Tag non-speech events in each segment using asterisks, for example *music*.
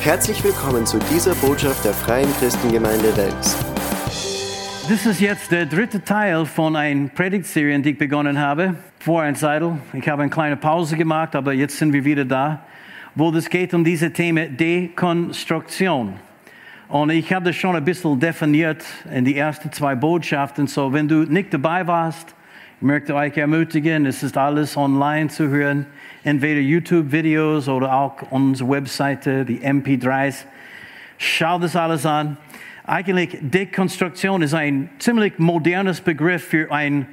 Herzlich willkommen zu dieser Botschaft der Freien Christengemeinde Wels. Das ist jetzt der dritte Teil von einer Predigtserie, die ich begonnen habe. Vor ein Zeitl. Ich habe eine kleine Pause gemacht, aber jetzt sind wir wieder da, wo es geht um diese Thema Dekonstruktion. Und ich habe das schon ein bisschen definiert in die ersten zwei Botschaften. So, wenn du nicht dabei warst, ich möchte euch ermutigen, es ist alles online zu hören, entweder YouTube-Videos oder auch unsere Webseite, die MP3s. Schau das alles an. Eigentlich, Dekonstruktion ist ein ziemlich modernes Begriff für eine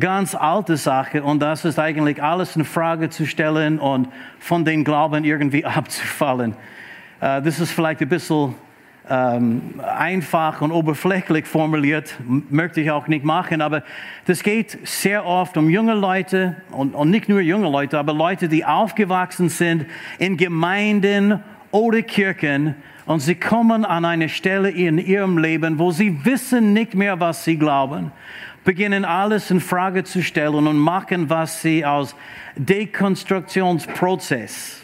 ganz alte Sache und das ist eigentlich alles in Frage zu stellen und von den Glauben irgendwie *laughs* abzufallen. Uh, das ist vielleicht ein bisschen ähm, einfach und oberflächlich formuliert, möchte ich auch nicht machen, aber das geht sehr oft um junge Leute und, und nicht nur junge Leute, aber Leute, die aufgewachsen sind in Gemeinden oder Kirchen und sie kommen an eine Stelle in ihrem Leben, wo sie wissen nicht mehr, was sie glauben, beginnen alles in Frage zu stellen und machen, was sie aus Dekonstruktionsprozess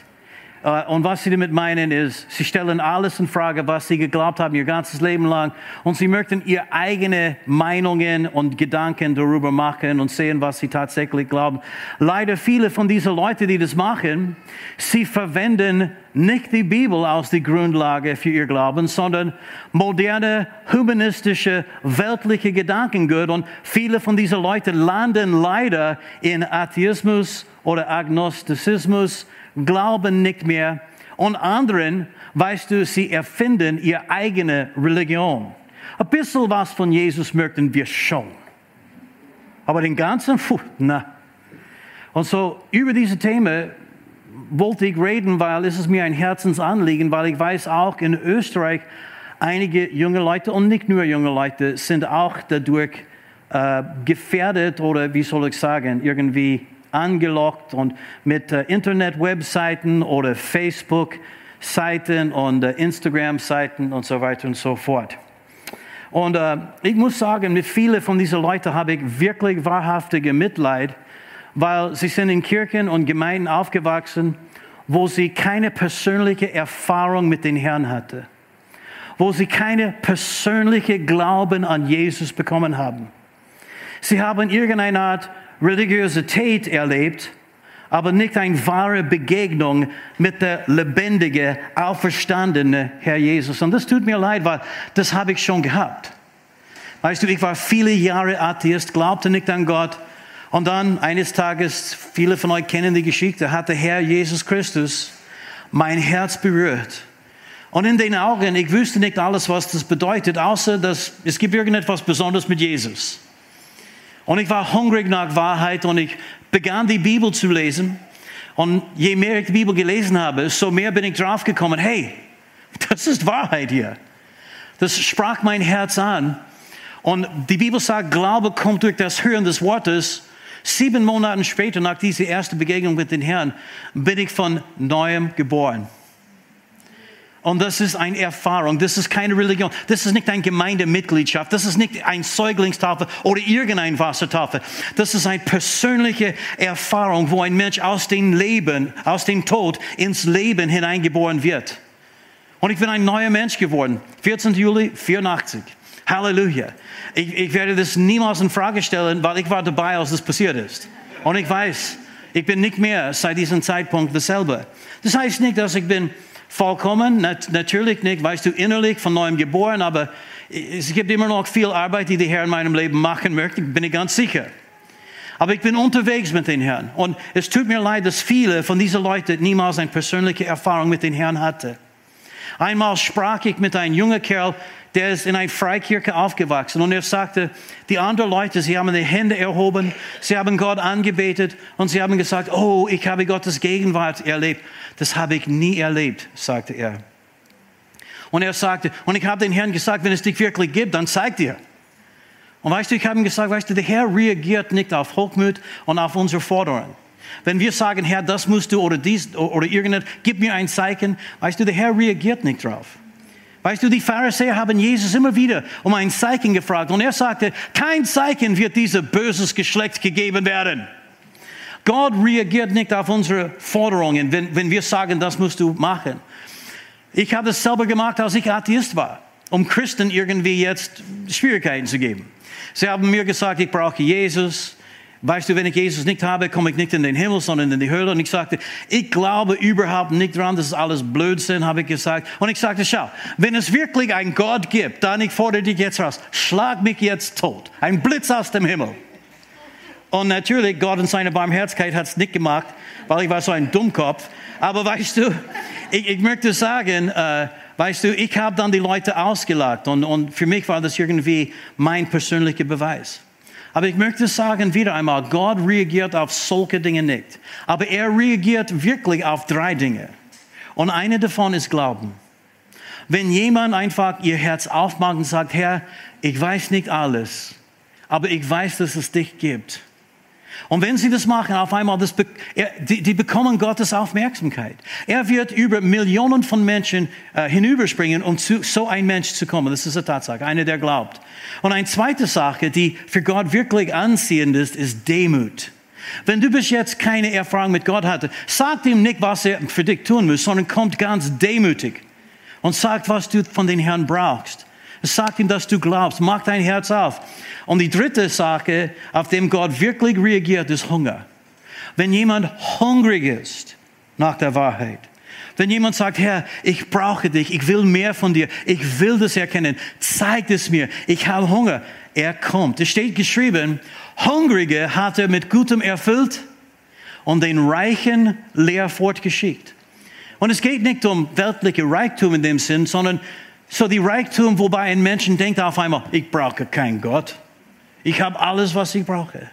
und was sie damit meinen ist, sie stellen alles in Frage, was sie geglaubt haben ihr ganzes Leben lang. Und sie möchten ihre eigenen Meinungen und Gedanken darüber machen und sehen, was sie tatsächlich glauben. Leider viele von diesen Leuten, die das machen, sie verwenden nicht die Bibel als die Grundlage für ihr Glauben, sondern moderne, humanistische, weltliche Gedankengut. Und viele von diesen Leuten landen leider in Atheismus oder Agnostizismus glauben nicht mehr. Und anderen, weißt du, sie erfinden ihre eigene Religion. Ein bisschen was von Jesus möchten wir schon. Aber den ganzen, *laughs* puh, na. Und so über diese Themen wollte ich reden, weil es ist mir ein Herzensanliegen, weil ich weiß auch in Österreich einige junge Leute und nicht nur junge Leute sind auch dadurch äh, gefährdet oder wie soll ich sagen, irgendwie angelockt und mit äh, Internet-Webseiten oder Facebook-Seiten und äh, Instagram-Seiten und so weiter und so fort. Und äh, ich muss sagen, mit vielen von diesen Leuten habe ich wirklich wahrhaftige Mitleid, weil sie sind in Kirchen und Gemeinden aufgewachsen, wo sie keine persönliche Erfahrung mit den Herrn hatten, wo sie keine persönliche Glauben an Jesus bekommen haben. Sie haben irgendeine Art Religiosität erlebt, aber nicht eine wahre Begegnung mit der lebendigen, auferstandenen Herr Jesus. Und das tut mir leid, weil das habe ich schon gehabt. Weißt du, ich war viele Jahre Atheist, glaubte nicht an Gott. Und dann eines Tages, viele von euch kennen die Geschichte, hat der Herr Jesus Christus mein Herz berührt. Und in den Augen, ich wüsste nicht alles, was das bedeutet, außer dass es gibt irgendetwas Besonderes mit Jesus. Und ich war hungrig nach Wahrheit und ich begann die Bibel zu lesen. Und je mehr ich die Bibel gelesen habe, so mehr bin ich draufgekommen, hey, das ist Wahrheit hier. Das sprach mein Herz an. Und die Bibel sagt, Glaube kommt durch das Hören des Wortes. Sieben Monate später, nach dieser ersten Begegnung mit dem Herrn, bin ich von neuem geboren. Und das ist eine Erfahrung, das ist keine Religion, das ist nicht eine Gemeindemitgliedschaft, das ist nicht ein Säuglingstafel oder irgendein Wassertafel. Das ist eine persönliche Erfahrung, wo ein Mensch aus dem Leben, aus dem Tod ins Leben hineingeboren wird. Und ich bin ein neuer Mensch geworden. 14. Juli 84. Halleluja. Ich, ich werde das niemals in Frage stellen, weil ich war dabei, als das passiert ist. Und ich weiß, ich bin nicht mehr seit diesem Zeitpunkt dasselbe. Das heißt nicht, dass ich bin vollkommen, natürlich nicht, weißt du, innerlich von neuem geboren, aber es gibt immer noch viel Arbeit, die der Herr in meinem Leben machen möchte, bin ich ganz sicher. Aber ich bin unterwegs mit den Herrn. Und es tut mir leid, dass viele von diesen Leuten niemals eine persönliche Erfahrung mit den Herrn hatten. Einmal sprach ich mit einem jungen Kerl, der ist in einer Freikirche aufgewachsen und er sagte, die anderen Leute, sie haben die Hände erhoben, sie haben Gott angebetet und sie haben gesagt, oh, ich habe Gottes Gegenwart erlebt. Das habe ich nie erlebt, sagte er. Und er sagte, und ich habe den Herrn gesagt, wenn es dich wirklich gibt, dann zeig dir. Und weißt du, ich habe ihm gesagt, weißt du, der Herr reagiert nicht auf Hochmut und auf unsere Forderungen. Wenn wir sagen, Herr, das musst du oder dies oder irgendetwas, gib mir ein Zeichen, weißt du, der Herr reagiert nicht drauf. Weißt du, die Pharisäer haben Jesus immer wieder um ein Zeichen gefragt und er sagte, kein Zeichen wird dieser böses Geschlecht gegeben werden. Gott reagiert nicht auf unsere Forderungen, wenn, wenn wir sagen, das musst du machen. Ich habe das selber gemacht, als ich Atheist war, um Christen irgendwie jetzt Schwierigkeiten zu geben. Sie haben mir gesagt, ich brauche Jesus. Weißt du, wenn ich Jesus nicht habe, komme ich nicht in den Himmel, sondern in die Hölle. Und ich sagte, ich glaube überhaupt nicht dran, das ist alles Blödsinn, habe ich gesagt. Und ich sagte, schau, wenn es wirklich einen Gott gibt, dann ich fordere dich jetzt raus, schlag mich jetzt tot. Ein Blitz aus dem Himmel. Und natürlich, Gott in seiner Barmherzigkeit hat es nicht gemacht, weil ich war so ein Dummkopf. Aber weißt du, ich, ich möchte sagen, äh, weißt du, ich habe dann die Leute ausgelacht und, und für mich war das irgendwie mein persönlicher Beweis. Aber ich möchte sagen wieder einmal, Gott reagiert auf solche Dinge nicht. Aber er reagiert wirklich auf drei Dinge. Und eine davon ist Glauben. Wenn jemand einfach ihr Herz aufmacht und sagt, Herr, ich weiß nicht alles, aber ich weiß, dass es dich gibt. Und wenn sie das machen, auf einmal, das, die, bekommen Gottes Aufmerksamkeit. Er wird über Millionen von Menschen äh, hinüberspringen, um zu so ein Mensch zu kommen. Das ist eine Tatsache, einer, der glaubt. Und eine zweite Sache, die für Gott wirklich anziehend ist, ist Demut. Wenn du bis jetzt keine Erfahrung mit Gott hattest, sag ihm nicht, was er für dich tun muss, sondern kommt ganz demütig und sagt, was du von den Herrn brauchst. Sag ihm, dass du glaubst. Mach dein Herz auf. Und die dritte Sache, auf dem Gott wirklich reagiert, ist Hunger. Wenn jemand hungrig ist nach der Wahrheit, wenn jemand sagt, Herr, ich brauche dich, ich will mehr von dir, ich will das erkennen, zeig es mir, ich habe Hunger. Er kommt. Es steht geschrieben, Hungrige hat er mit Gutem erfüllt und den Reichen leer fortgeschickt. Und es geht nicht um weltliche Reichtum in dem Sinn, sondern so die Reichtum, wobei ein Menschen denkt auf einmal, ich brauche keinen Gott. Ich habe alles, was ich brauche.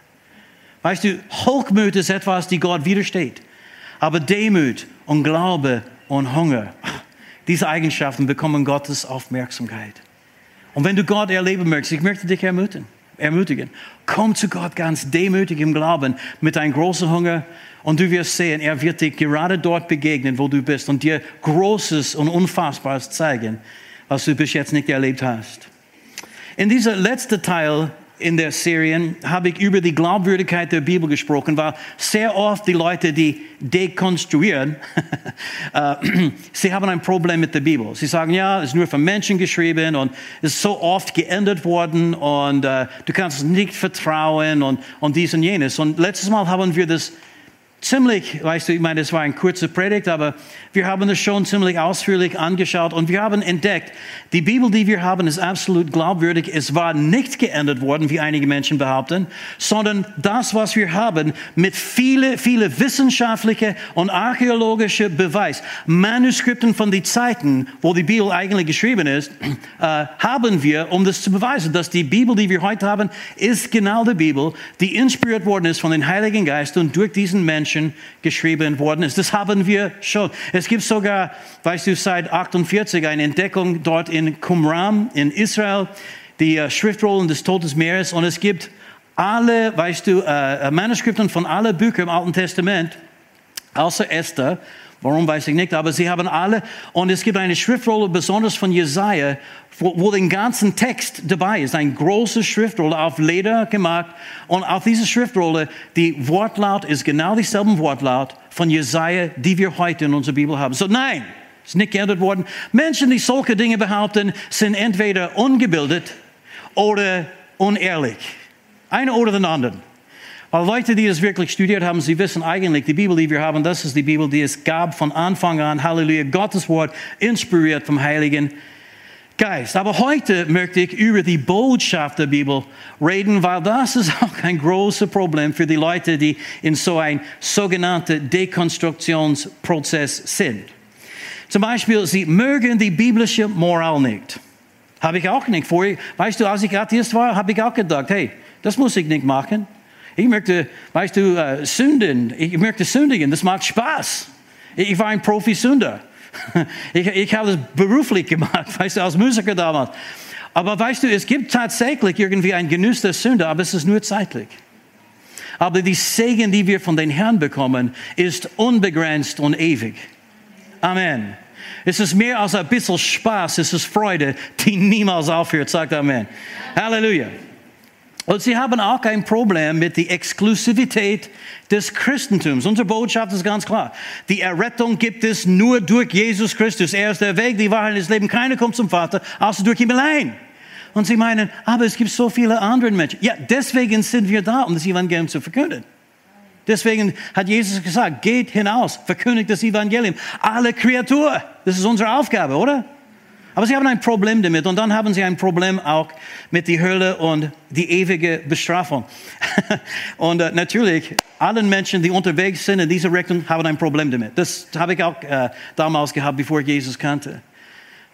Weißt du, Hochmut ist etwas, die Gott widersteht. Aber Demut und Glaube und Hunger, diese Eigenschaften bekommen Gottes Aufmerksamkeit. Und wenn du Gott erleben möchtest, ich möchte dich ermutigen, ermutigen. Komm zu Gott ganz demütig im Glauben mit einem großen Hunger und du wirst sehen, er wird dir gerade dort begegnen, wo du bist und dir Großes und Unfassbares zeigen was du bis jetzt nicht erlebt hast. In dieser letzten Teil in der Serie habe ich über die Glaubwürdigkeit der Bibel gesprochen, weil sehr oft die Leute, die dekonstruieren, *laughs* äh, *clears throat* sie haben ein Problem mit der Bibel. Sie sagen, ja, es ist nur von Menschen geschrieben und es ist so oft geändert worden und uh, du kannst nicht vertrauen und, und dies und jenes. Und letztes Mal haben wir das ziemlich, weißt du, ich meine, es war ein kurzer Predigt, aber wir haben es schon ziemlich ausführlich angeschaut und wir haben entdeckt, die Bibel, die wir haben, ist absolut glaubwürdig. Es war nicht geändert worden, wie einige Menschen behaupten, sondern das, was wir haben, mit viele, viele wissenschaftliche und archäologische Beweis, Manuskripten von den Zeiten, wo die Bibel eigentlich geschrieben ist, *clears throat* äh, haben wir, um das zu beweisen, dass die Bibel, die wir heute haben, ist genau die Bibel, die inspiriert worden ist von den Heiligen Geist und durch diesen Menschen Menschen geschrieben worden ist. Das haben wir schon. Es gibt sogar, weißt du, seit 48 eine Entdeckung dort in Qumran in Israel, die äh, Schriftrollen des Todesmeeres und es gibt alle, weißt du, äh, Manuskripten von allen Büchern im Alten Testament, außer Esther, Warum weiß ich nicht, aber sie haben alle, und es gibt eine Schriftrolle, besonders von Jesaja, wo, wo den ganzen Text dabei ist. Ein große Schriftrolle auf Leder gemacht. Und auf dieser Schriftrolle, die Wortlaut ist genau dieselben Wortlaut von Jesaja, die wir heute in unserer Bibel haben. So, nein, ist nicht geändert worden. Menschen, die solche Dinge behaupten, sind entweder ungebildet oder unehrlich. Einer oder den anderen. Aber Leute, die es wirklich studiert haben, sie wissen eigentlich, die Bibel, die wir haben, das ist die Bibel, die es gab von Anfang an. Halleluja, Gottes Wort, inspiriert vom Heiligen Geist. Aber heute möchte ich über die Botschaft der Bibel reden, weil das ist *laughs* auch ein großes Problem für die Leute, die in so ein sogenannter Dekonstruktionsprozess sind. Zum Beispiel, sie mögen die biblische Moral nicht. Habe ich auch nicht. Vorher, weißt du, als ich Atheist war, habe ich auch gedacht, hey, das muss ich nicht machen. Ich möchte, weißt du, äh, sünden. Ich möchte sündigen. Das macht Spaß. Ich war ein Profi-Sünder. *laughs* Ich, ich habe es beruflich gemacht, *laughs* weißt du, als Musiker damals. Aber weißt du, es gibt tatsächlich irgendwie einen Genuss der Sünde, aber es ist nur zeitlich. Aber die Segen, die wir von den Herrn bekommen, ist unbegrenzt und ewig. Amen. Es ist mehr als ein bisschen Spaß, es ist Freude, die niemals aufhört. Sagt Amen. Halleluja. Und sie haben auch kein Problem mit der Exklusivität des Christentums. Unsere Botschaft ist ganz klar. Die Errettung gibt es nur durch Jesus Christus. Er ist der Weg, die Wahrheit, das Leben. Keiner kommt zum Vater, außer durch ihn allein. Und sie meinen, aber es gibt so viele andere Menschen. Ja, deswegen sind wir da, um das Evangelium zu verkünden. Deswegen hat Jesus gesagt, geht hinaus, verkündigt das Evangelium. Alle Kreaturen. Das ist unsere Aufgabe, oder? Aber sie haben ein Problem damit und dann haben sie ein Problem auch mit der Hölle und die ewige Bestrafung. *laughs* und äh, natürlich, allen Menschen, die unterwegs sind in dieser Richtung, haben ein Problem damit. Das habe ich auch äh, damals gehabt, bevor ich Jesus kannte.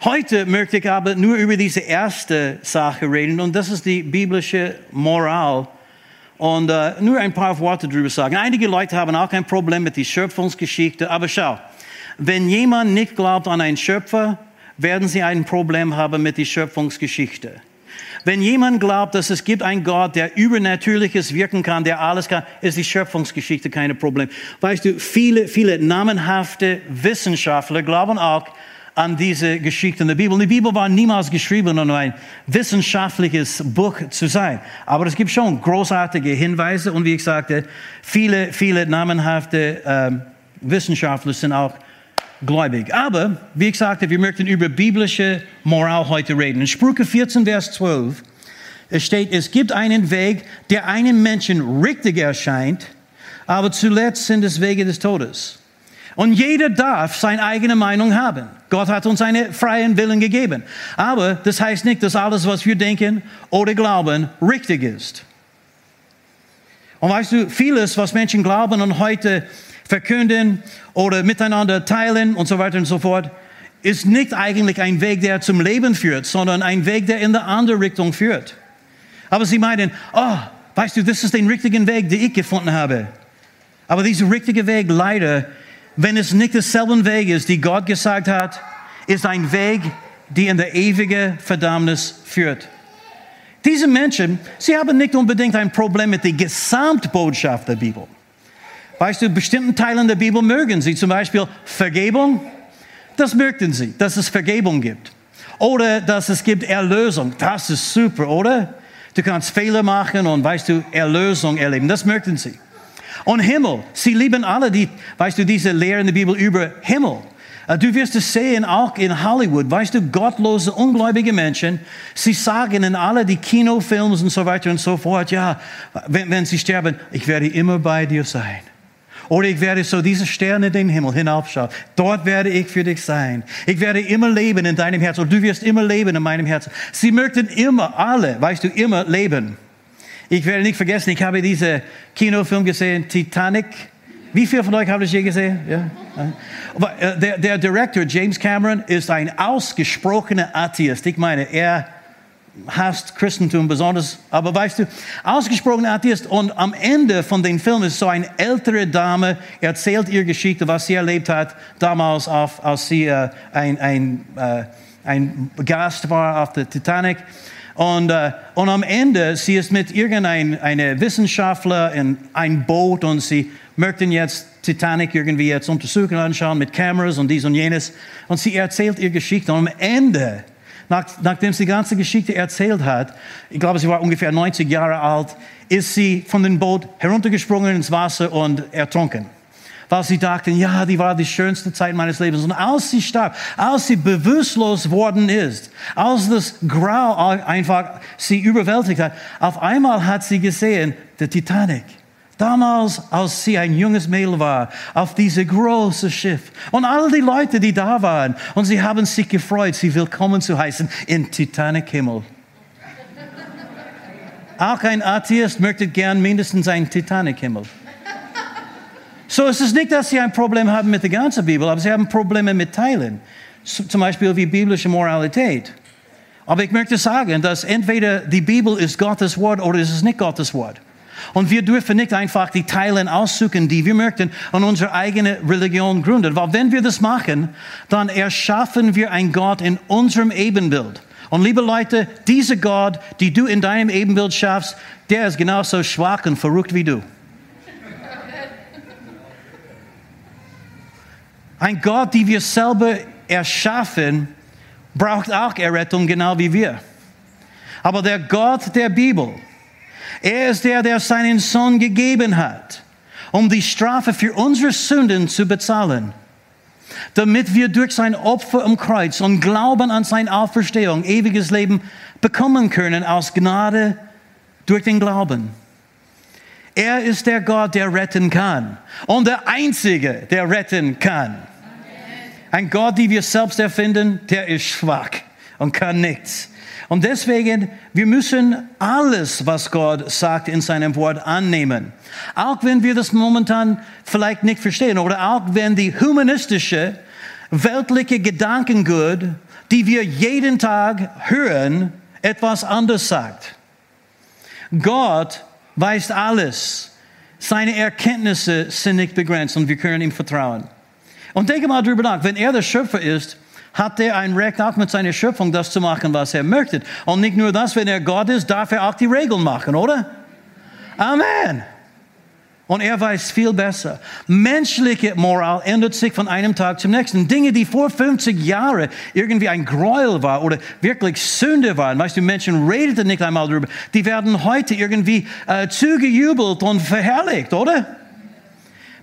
Heute möchte ich aber nur über diese erste Sache reden und das ist die biblische Moral und äh, nur ein paar Worte darüber sagen. Einige Leute haben auch kein Problem mit der Schöpfungsgeschichte, aber schau, wenn jemand nicht glaubt an einen Schöpfer, werden sie ein Problem haben mit der Schöpfungsgeschichte. Wenn jemand glaubt, dass es gibt einen Gott, der übernatürliches wirken kann, der alles kann, ist die Schöpfungsgeschichte kein Problem. Weißt du, viele, viele namenhafte Wissenschaftler glauben auch an diese Geschichte in der Bibel. Die Bibel war niemals geschrieben, um ein wissenschaftliches Buch zu sein. Aber es gibt schon großartige Hinweise und wie ich sagte, viele, viele namenhafte äh, Wissenschaftler sind auch gläubig. Aber, wie ich sagte, wir möchten über biblische Moral heute reden. In Sprüche 14, Vers 12, es steht, es gibt einen Weg, der einem Menschen richtig erscheint, aber zuletzt sind es Wege des Todes. Und jeder darf seine eigene Meinung haben. Gott hat uns einen freien Willen gegeben. Aber das heißt nicht, dass alles, was wir denken oder glauben, richtig ist. Und weißt du, vieles, was Menschen glauben und heute verkünden oder miteinander teilen und so weiter und so fort, ist nicht eigentlich ein Weg, der zum Leben führt, sondern ein Weg, der in der andere Richtung führt. Aber sie meinen, oh, weißt du, das ist den richtigen Weg, den ich gefunden habe. Aber dieser richtige Weg, leider, wenn es nicht derselben Weg ist, die Gott gesagt hat, ist ein Weg, der in der ewige Verdammnis führt. Diese Menschen, sie haben nicht unbedingt ein Problem mit der Gesamtbotschaft der Bibel. Weißt du, bestimmten Teilen der Bibel mögen sie, zum Beispiel Vergebung. Das mögen sie, dass es Vergebung gibt. Oder dass es gibt Erlösung. Das ist super, oder? Du kannst Fehler machen und weißt du, Erlösung erleben. Das mögen sie. Und Himmel. Sie lieben alle die, weißt du, diese Lehre in der Bibel über Himmel. Äh, du wirst es sehen, auch in Hollywood, weißt du, gottlose, ungläubige Menschen, sie sagen in alle die Kinofilms und so weiter und so fort, ja, wenn, wenn sie sterben, ich werde immer bei dir sein. Oder ich werde so diese Sterne in den Himmel hinaufschauen. Dort werde ich für dich sein. Ich werde immer leben in deinem Herzen. Und du wirst immer leben in meinem Herzen. Sie möchten immer, alle, weißt du, immer leben. Ich werde nicht vergessen, ich habe diesen Kinofilm gesehen, Titanic. Wie viele von euch haben das je gesehen? Ja? Äh, der, der Director, James Cameron, ist ein ausgesprochener Atheist. Ich meine, er hasst Christentum besonders, aber weißt du, ausgesprochen Atheist und am Ende von dem Film ist so eine ältere Dame, erzählt ihr Geschichte, was sie erlebt hat damals, auf, als sie äh, ein, ein, äh, ein Gast war auf der Titanic. Und, äh, und am Ende, sie ist mit irgendeinem Wissenschaftler in ein Boot und sie möchten jetzt Titanic irgendwie jetzt untersuchen, anschauen mit Kameras und dies und jenes. Und sie erzählt ihr Geschichte. Und am Ende nach, nachdem sie die ganze Geschichte erzählt hat, ich glaube, sie war ungefähr 90 Jahre alt, ist sie von dem Boot heruntergesprungen ins Wasser und ertrunken. Weil sie dachten, ja, die war die schönste Zeit meines Lebens. Und als sie starb, als sie bewusstlos worden ist, als das Grau einfach sie überwältigt hat, auf einmal hat sie gesehen, der Titanic Damals, als sie ein junges Mädel war, auf dieses große Schiff. Und all die Leute, die da waren, und sie haben sich gefreut, sie willkommen zu heißen in Titanic Himmel. Auch ein Atheist möchte gern mindestens einen Titanic Himmel. So es ist nicht, dass sie ein Problem haben mit der ganzen Bibel, aber sie haben Probleme mit Teilen. Zum Beispiel wie biblische Moralität. Aber ich möchte sagen, dass entweder die Bibel ist Gottes Wort oder es ist nicht Gottes Wort. Und wir dürfen nicht einfach die Teile aussuchen, die wir möchten und unsere eigene Religion gründen. Weil wenn wir das machen, dann erschaffen wir einen Gott in unserem Ebenbild. Und liebe Leute, dieser Gott, die du in deinem Ebenbild schaffst, der ist genauso schwach und verrückt wie du. Ein Gott, den wir selber erschaffen, braucht auch Errettung, genau wie wir. Aber der Gott der Bibel, Er ist der, der seinen Sohn gegeben hat, um die Strafe für unsere Sünden zu bezahlen, damit wir durch sein Opfer am Kreuz und Glauben an seine Auferstehung ewiges Leben bekommen können aus Gnade durch den Glauben. Er ist der Gott, der retten kann und der Einzige, der retten kann. Ein Gott, den wir selbst erfinden, der ist schwach und kann nichts. Und deswegen, wir müssen alles, was Gott sagt in seinem Wort annehmen. Auch wenn wir das momentan vielleicht nicht verstehen oder auch wenn die humanistische, weltliche Gedankengut, die wir jeden Tag hören, etwas anders sagt. Gott weiß alles. Seine Erkenntnisse sind nicht begrenzt und wir können ihm vertrauen. Und denke mal drüber nach, wenn er der Schöpfer ist, hat er ein Recht auch mit seiner Schöpfung das zu machen, was er möchte. Und nicht nur das, wenn er Gott ist, darf er auch die Regeln machen, oder? Amen. Und er weiß viel besser. Menschliche Moral ändert sich von einem Tag zum nächsten. Dinge, die vor 50 Jahren irgendwie ein Gräuel war oder wirklich Sünde waren, weißt du, Menschen redeten nicht einmal darüber, die werden heute irgendwie äh, zugejubelt und verherrlicht, oder?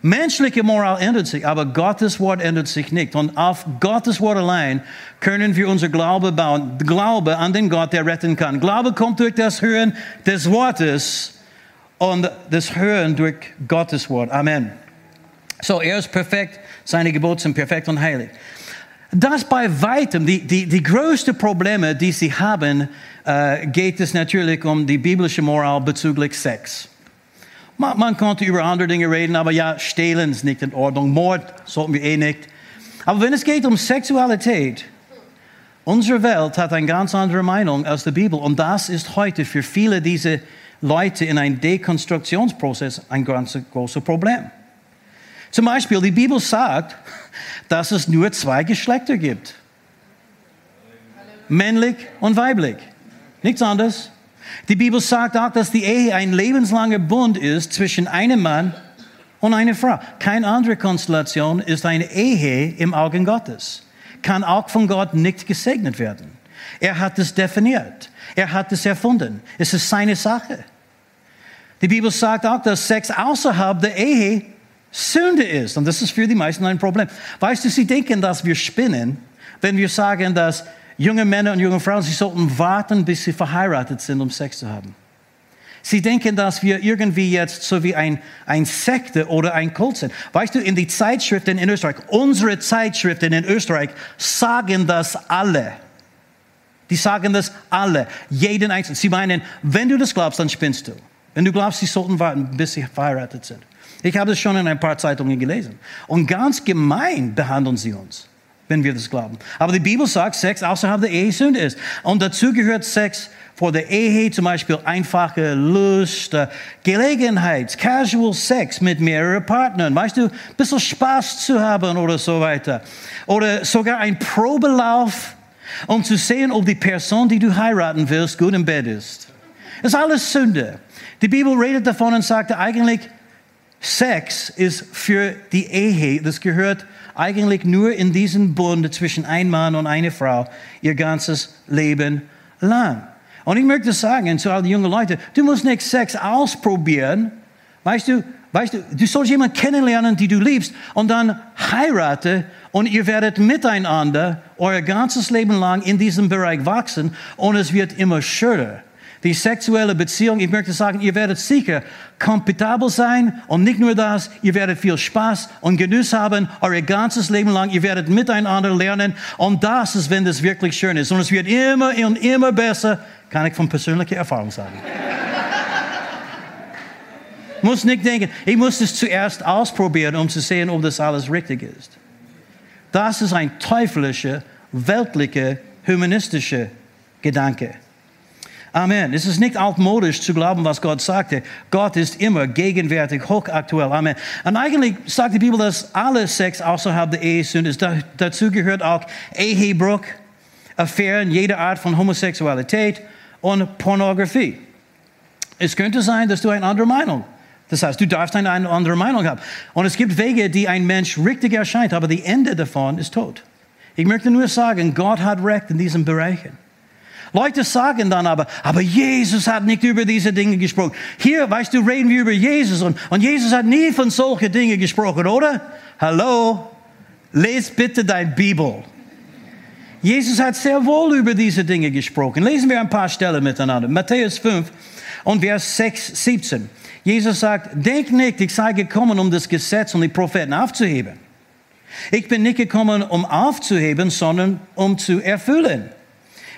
Menschliche Moral ändert sich, aber Gottes Wort ändert sich nicht. Und auf Gottes Wort allein können wir unser Glaube bauen. Glaube an den Gott, der retten kann. Glaube kommt durch das Hören des Wortes und das Hören durch Gottes Wort. Amen. So, er ist perfekt, seine Gebote sind perfekt und heilig. Das bei weitem, die, die, die größten Probleme, die sie haben, äh, geht es natürlich um die biblische Moral bezüglich Sex. Man, man konnte über andere Dinge reden, aber ja, stehlen ist nicht in Ordnung, Mord sollten wir eh nicht. Aber wenn es geht um Sexualität, unsere Welt hat eine ganz andere Meinung als die Bibel und das ist heute für viele dieser Leute in einem Dekonstruktionsprozess ein ganz großes Problem. Zum Beispiel, die Bibel sagt, dass es nur zwei Geschlechter gibt. Männlich und weiblich. Nichts anderes. Die Bibel sagt auch, dass die Ehe ein lebenslanger Bund ist zwischen einem Mann und einer Frau. Keine andere Konstellation ist eine Ehe im Augen Gottes. Kann auch von Gott nicht gesegnet werden. Er hat es definiert. Er hat es erfunden. Es ist seine Sache. Die Bibel sagt auch, dass Sex außerhalb der Ehe Sünde ist. Und das ist für die meisten ein Problem. Weißt du, sie denken, dass wir spinnen, wenn wir sagen, dass junge Männer und junge Frauen, sie sollten warten, bis sie verheiratet sind, um Sex zu haben. Sie denken, dass wir irgendwie jetzt so wie ein, ein Sekte oder ein Kult sind. Weißt du, in die Zeitschriften in Österreich, unsere Zeitschriften in Österreich sagen das alle. Die sagen das alle, jeden Einzelnen. Sie meinen, wenn du das glaubst, dann spinnst du. Wenn du glaubst, sie sollten warten, bis sie verheiratet sind. Ich habe das schon in ein paar Zeitungen gelesen. Und ganz gemein behandeln sie uns, wenn wir das glauben. Aber die Bibel sagt, Sex außerhalb der Ehe Sünde ist. Und dazu gehört Sex vor der Ehe, zum Beispiel einfache Lust, äh, Gelegenheit, Casual Sex mit mehreren Partnern. Weißt du, ein bisschen Spaß zu haben oder so weiter. Oder sogar ein Probelauf, um zu sehen, ob die Person, die du heiraten willst, gut im Bett ist. Das ist alles Sünde. Die Bibel redet davon und sagt eigentlich, Sex ist für die Ehe, das gehört eigentlich nur in diesen Bund zwischen einem Mann und einer Frau ihr ganzes Leben lang. Und ich möchte sagen zu all den jungen Leuten, du musst nicht Sex ausprobieren. Weißt du, weißt du, du sollst jemanden kennenlernen, die du liebst und dann heirate und ihr werdet miteinander euer ganzes Leben lang in diesem Bereich wachsen und es wird immer schöner. Die sexuelle Beziehung, ich möchte sagen, ihr werdet sicher komfortabel sein und nicht nur das, ihr werdet viel Spaß und Genuss haben, euer ganzes Leben lang, ihr werdet miteinander lernen und das ist, wenn das wirklich schön ist. Und es wird immer und immer besser, kann ich von persönlicher Erfahrung sagen. *laughs* muss nicht denken, ich muss es zuerst ausprobieren, um zu sehen, ob das alles richtig ist. Das ist ein teuflischer, weltlicher, humanistischer Gedanke. Amen. Es ist nicht altmodisch zu glauben, was Gott sagte. Gott ist immer gegenwärtig, hochaktuell. Amen. Und eigentlich sagt die Bibel, dass alle Sex außerhalb der Ehe Sünde ist. dazu gehört auch Ehebruch, Affären, jede Art von Homosexualität und Pornografie. Es könnte sein, dass du eine andere Meinung das heißt, du darfst eine andere Meinung haben. Und es gibt Wege, die ein Mensch richtig erscheint, aber die Ende davon ist tot. Ich möchte nur sagen, Gott hat Recht in diesen Bereichen. Leute sagen dann aber, aber Jesus hat nicht über diese Dinge gesprochen. Hier, weißt du, reden wir über Jesus und, und Jesus hat nie von solchen Dingen gesprochen, oder? Hallo? Les bitte dein Bibel. Jesus hat sehr wohl über diese Dinge gesprochen. Lesen wir ein paar Stellen miteinander. Matthäus 5 und Vers 6, 17. Jesus sagt, denk nicht, ich sei gekommen, um das Gesetz und die Propheten aufzuheben. Ich bin nicht gekommen, um aufzuheben, sondern um zu erfüllen.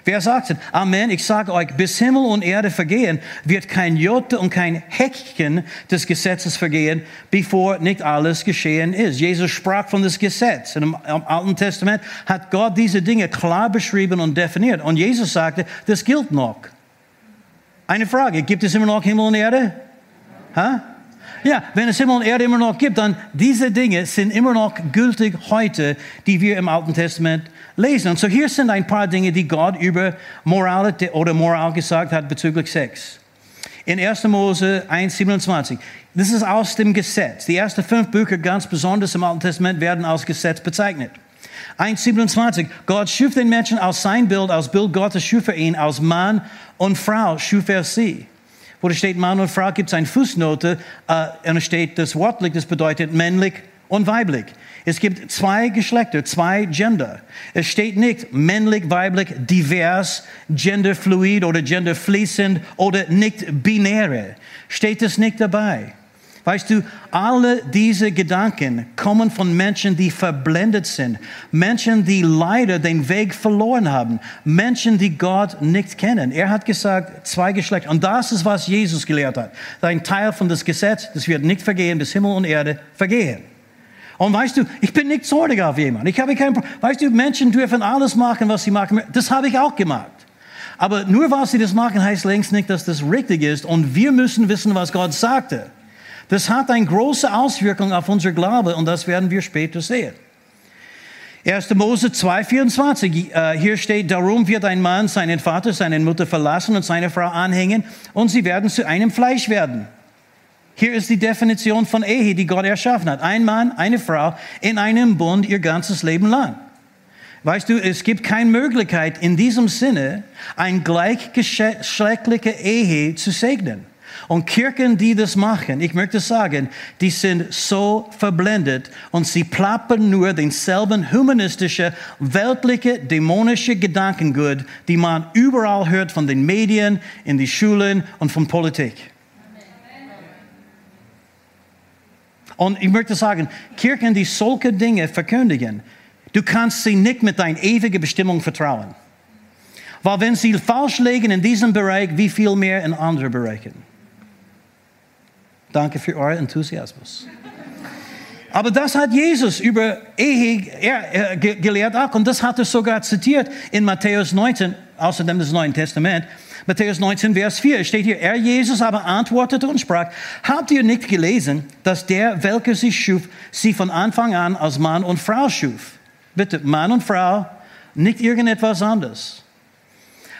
Wer sagt es? Amen. Ich sage euch, bis Himmel und Erde vergehen, wird kein Jote und kein Häkchen des Gesetzes vergehen, bevor nicht alles geschehen ist. Jesus sprach von das Gesetz. Im Alten Testament hat Gott diese Dinge klar beschrieben und definiert. Und Jesus sagte, das gilt noch. Eine Frage, gibt es immer noch Himmel und Erde? Ha? Ja, wenn es Himmel und Erde immer noch gibt, dann diese Dinge sind immer noch gültig heute, die wir im Alten Testament lesen. Und so hier sind ein paar Dinge, die Gott über Moral oder Moral gesagt hat bezüglich Sex. In 1. Mose 1,27. Das ist aus dem Gesetz. Die ersten fünf Bücher, ganz besonders im Alten Testament, werden als Gesetz bezeichnet. 1,27. Gott schuf den Menschen aus sein Bild, aus Bild Gottes schuf er ihn, aus Mann und Frau schuf er sie wo da steht Mann und Frau, gibt es eine Fußnote äh, und es steht das wörtlich, das bedeutet männlich und weiblich. Es gibt zwei Geschlechter, zwei Gender. Es steht nicht männlich, weiblich, divers, genderfluid oder genderfließend oder nicht binäre. Steht es nicht dabei. Weißt du, alle diese Gedanken kommen von Menschen, die verblendet sind. Menschen, die leider den Weg verloren haben. Menschen, die Gott nicht kennen. Er hat gesagt, zwei Geschlechter. Und das ist, was Jesus gelehrt hat. Ein Teil von das Gesetz, das wird nicht vergehen, bis Himmel und Erde vergehen. Und weißt du, ich bin nicht zornig auf jemanden. Ich habe kein. Weißt du, Menschen dürfen alles machen, was sie machen. Das habe ich auch gemacht. Aber nur weil sie das machen, heißt längst nicht, dass das richtig ist. Und wir müssen wissen, was Gott sagte. Das hat eine große Auswirkung auf unser Glaube und das werden wir später sehen. 1. Mose 2,24, äh, hier steht, darum wird ein Mann seinen Vater, seine Mutter verlassen und seine Frau anhängen und sie werden zu einem Fleisch werden. Hier ist die Definition von Ehe, die Gott erschaffen hat. Ein Mann, eine Frau in einem Bund ihr ganzes Leben lang. Weißt du, es gibt keine Möglichkeit in diesem Sinne, eine gleichgeschlechtliche Ehe zu segnen. Und Kirchen, die das machen, ich möchte sagen, die sind so verblendet und sie plappern nur denselben humanistische, weltliche, dämonische Gedankengut, die man überall hört von den Medien, in die Schulen und von Politik. Und ich möchte sagen, Kirchen, die solche Dinge verkündigen, du kannst sie nicht mit deiner ewigen Bestimmung vertrauen. Weil wenn sie falsch legen in diesem Bereich, wie viel mehr in anderen Bereichen. Danke für euren Enthusiasmus. Aber das hat Jesus über Ehe gelehrt auch. Und das hat er sogar zitiert in Matthäus 19, außerdem das Neue Testament. Matthäus 19, Vers 4 steht hier, er Jesus aber antwortete und sprach, habt ihr nicht gelesen, dass der, welcher sie schuf, sie von Anfang an als Mann und Frau schuf? Bitte, Mann und Frau, nicht irgendetwas anderes.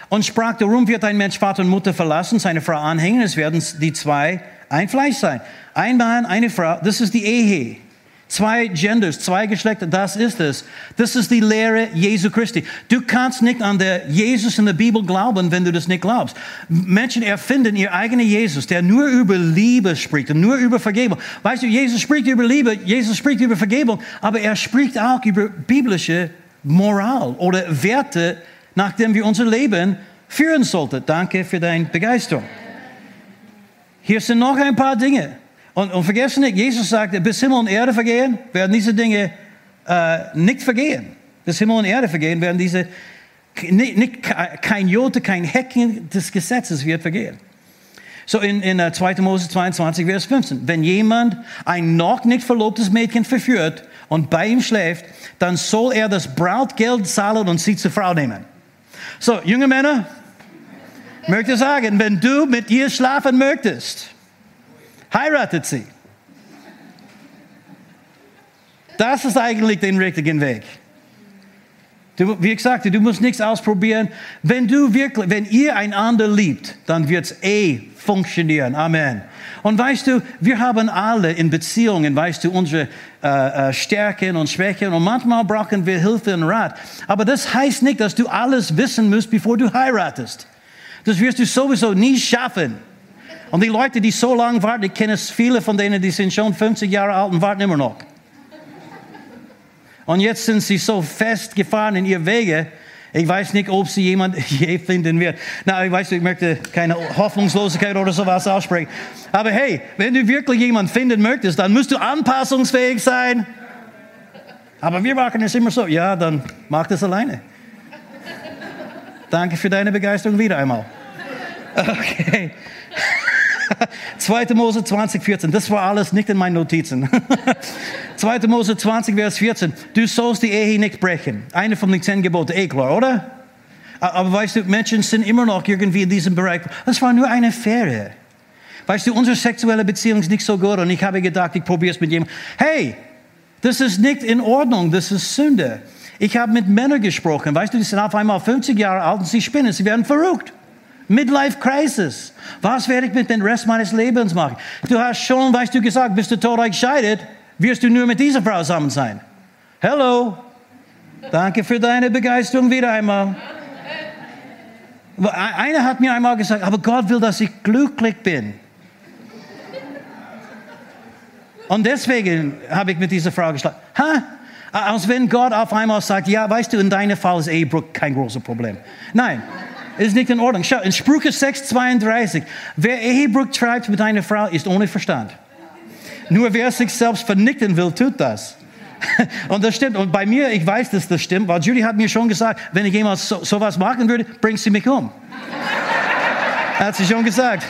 Und sprach, darum wird ein Mensch Vater und Mutter verlassen, seine Frau anhängen, es werden die zwei ein Fleisch sein. Ein Mann, eine Frau, das ist die Ehe. Zwei Genders, zwei Geschlechter, das ist es. Das ist die Lehre Jesu Christi. Du kannst nicht an der Jesus in der Bibel glauben, wenn du das nicht glaubst. Menschen erfinden ihr eigener Jesus, der nur über Liebe spricht und nur über Vergebung. Weißt du, Jesus spricht über Liebe, Jesus spricht über Vergebung, aber er spricht auch über biblische Moral oder Werte, nachdem wir unser Leben führen sollten. Danke für deine Begeisterung. Hier sind noch ein paar Dinge. Und, und vergessen nicht, Jesus sagte, bis Himmel und Erde vergehen, werden diese Dinge äh, nicht vergehen. Bis Himmel und Erde vergehen, werden diese, nicht, nicht, kein Jote, kein Hecken des Gesetzes wird vergehen. So in, in 2. Äh, Mose 22, Vers 15. Wenn jemand ein noch nicht verlobtes Mädchen verführt und bei ihm schläft, dann soll er das Brautgeld zahlen und sie zur Frau nehmen. So, junge Männer, möchte sagen, wenn du mit ihr schlafen möchtest, heiratet sie. Das ist eigentlich der richtige Weg. Du, wie gesagt, du musst nichts ausprobieren. Wenn du wirklich, wenn ihr einander liebt, dann wird's eh funktionieren. Amen. Und weißt du, wir haben alle in Beziehungen, weißt du, unsere äh, äh, Stärken und Schwächen und manchmal brauchen wir Hilfe und Rat. Aber das heißt nicht, dass du alles wissen musst, bevor du heiratest. Das wirst du sowieso nie schaffen. Und die Leute, die so lange warten, ich kenne viele von denen, die sind schon 50 Jahre alt und warten immer noch. Und jetzt sind sie so festgefahren in ihr Wege. Ich weiß nicht, ob sie jemand *laughs* je finden wird. Na, ich weiß, ich möchte keine Hoffnungslosigkeit oder sowas aussprechen. Aber hey, wenn du wirklich jemanden finden möchtest, dann musst du anpassungsfähig sein. Aber wir machen es immer so. Ja, dann mach das alleine. Danke für deine Begeisterung wieder einmal. *laughs* Okay. *laughs* 2. Mose 20, 14. Das war alles nicht in meinen Notizen. *laughs* 2. Mose 20, Vers 14. Du sollst die Ehe nicht brechen. Eine von den zehn Geboten. Eh klar, oder? Aber weißt du, Menschen sind immer noch irgendwie in diesem Bereich. Das war nur eine Affäre. Weißt du, unsere sexuelle Beziehung ist nicht so gut und ich habe gedacht, ich probiere es mit jemandem. Hey, das ist nicht in Ordnung, das ist Sünde. Ich habe mit Männern gesprochen, weißt du, die sind auf einmal 50 Jahre alt und sie spinnen, sie werden verrückt. Midlife Crisis. Was werde ich mit dem Rest meines Lebens machen? Du hast schon, weißt du, gesagt, bist du tot gescheitert, wirst du nur mit dieser Frau zusammen sein. Hello. Danke für deine Begeisterung wieder einmal. Einer hat mir einmal gesagt, aber Gott will, dass ich glücklich bin. Und deswegen habe ich mit dieser Frage geschlagen. Ha? Als wenn Gott auf einmal sagt, ja, weißt du, in deinem Fall ist Ehebruch kein großes Problem. Nein, ist nicht in Ordnung. Schau, in Sprüche 6, 32. Wer Ehebruch treibt mit einer Frau, ist ohne Verstand. Nur wer sich selbst vernichten will, tut das. *laughs* Und das stimmt. Und bei mir, ich weiß, dass das stimmt, weil Judy hat mir schon gesagt, wenn ich jemals so, sowas machen würde, bringt sie mich um. *laughs* hat sie schon gesagt.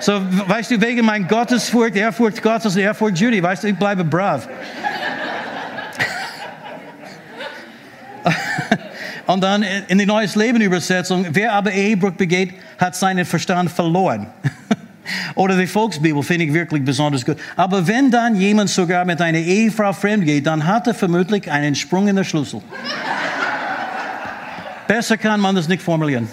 So, weißt du, wegen mein Gottesfurcht, Ehrfurcht Gottes und Ehrfurcht Judy, weißt du, ich bleibe brav. *laughs* Und dann in die Neues Leben Übersetzung, wer aber Ehebruch begeht, hat seinen Verstand verloren. *laughs* Oder die Volksbibel finde ich wirklich besonders gut. Aber wenn dann jemand sogar mit einer Ehefrau fremd geht, dann hat er vermutlich einen Sprung in der Schlüssel. *laughs* Besser kann man das nicht formulieren.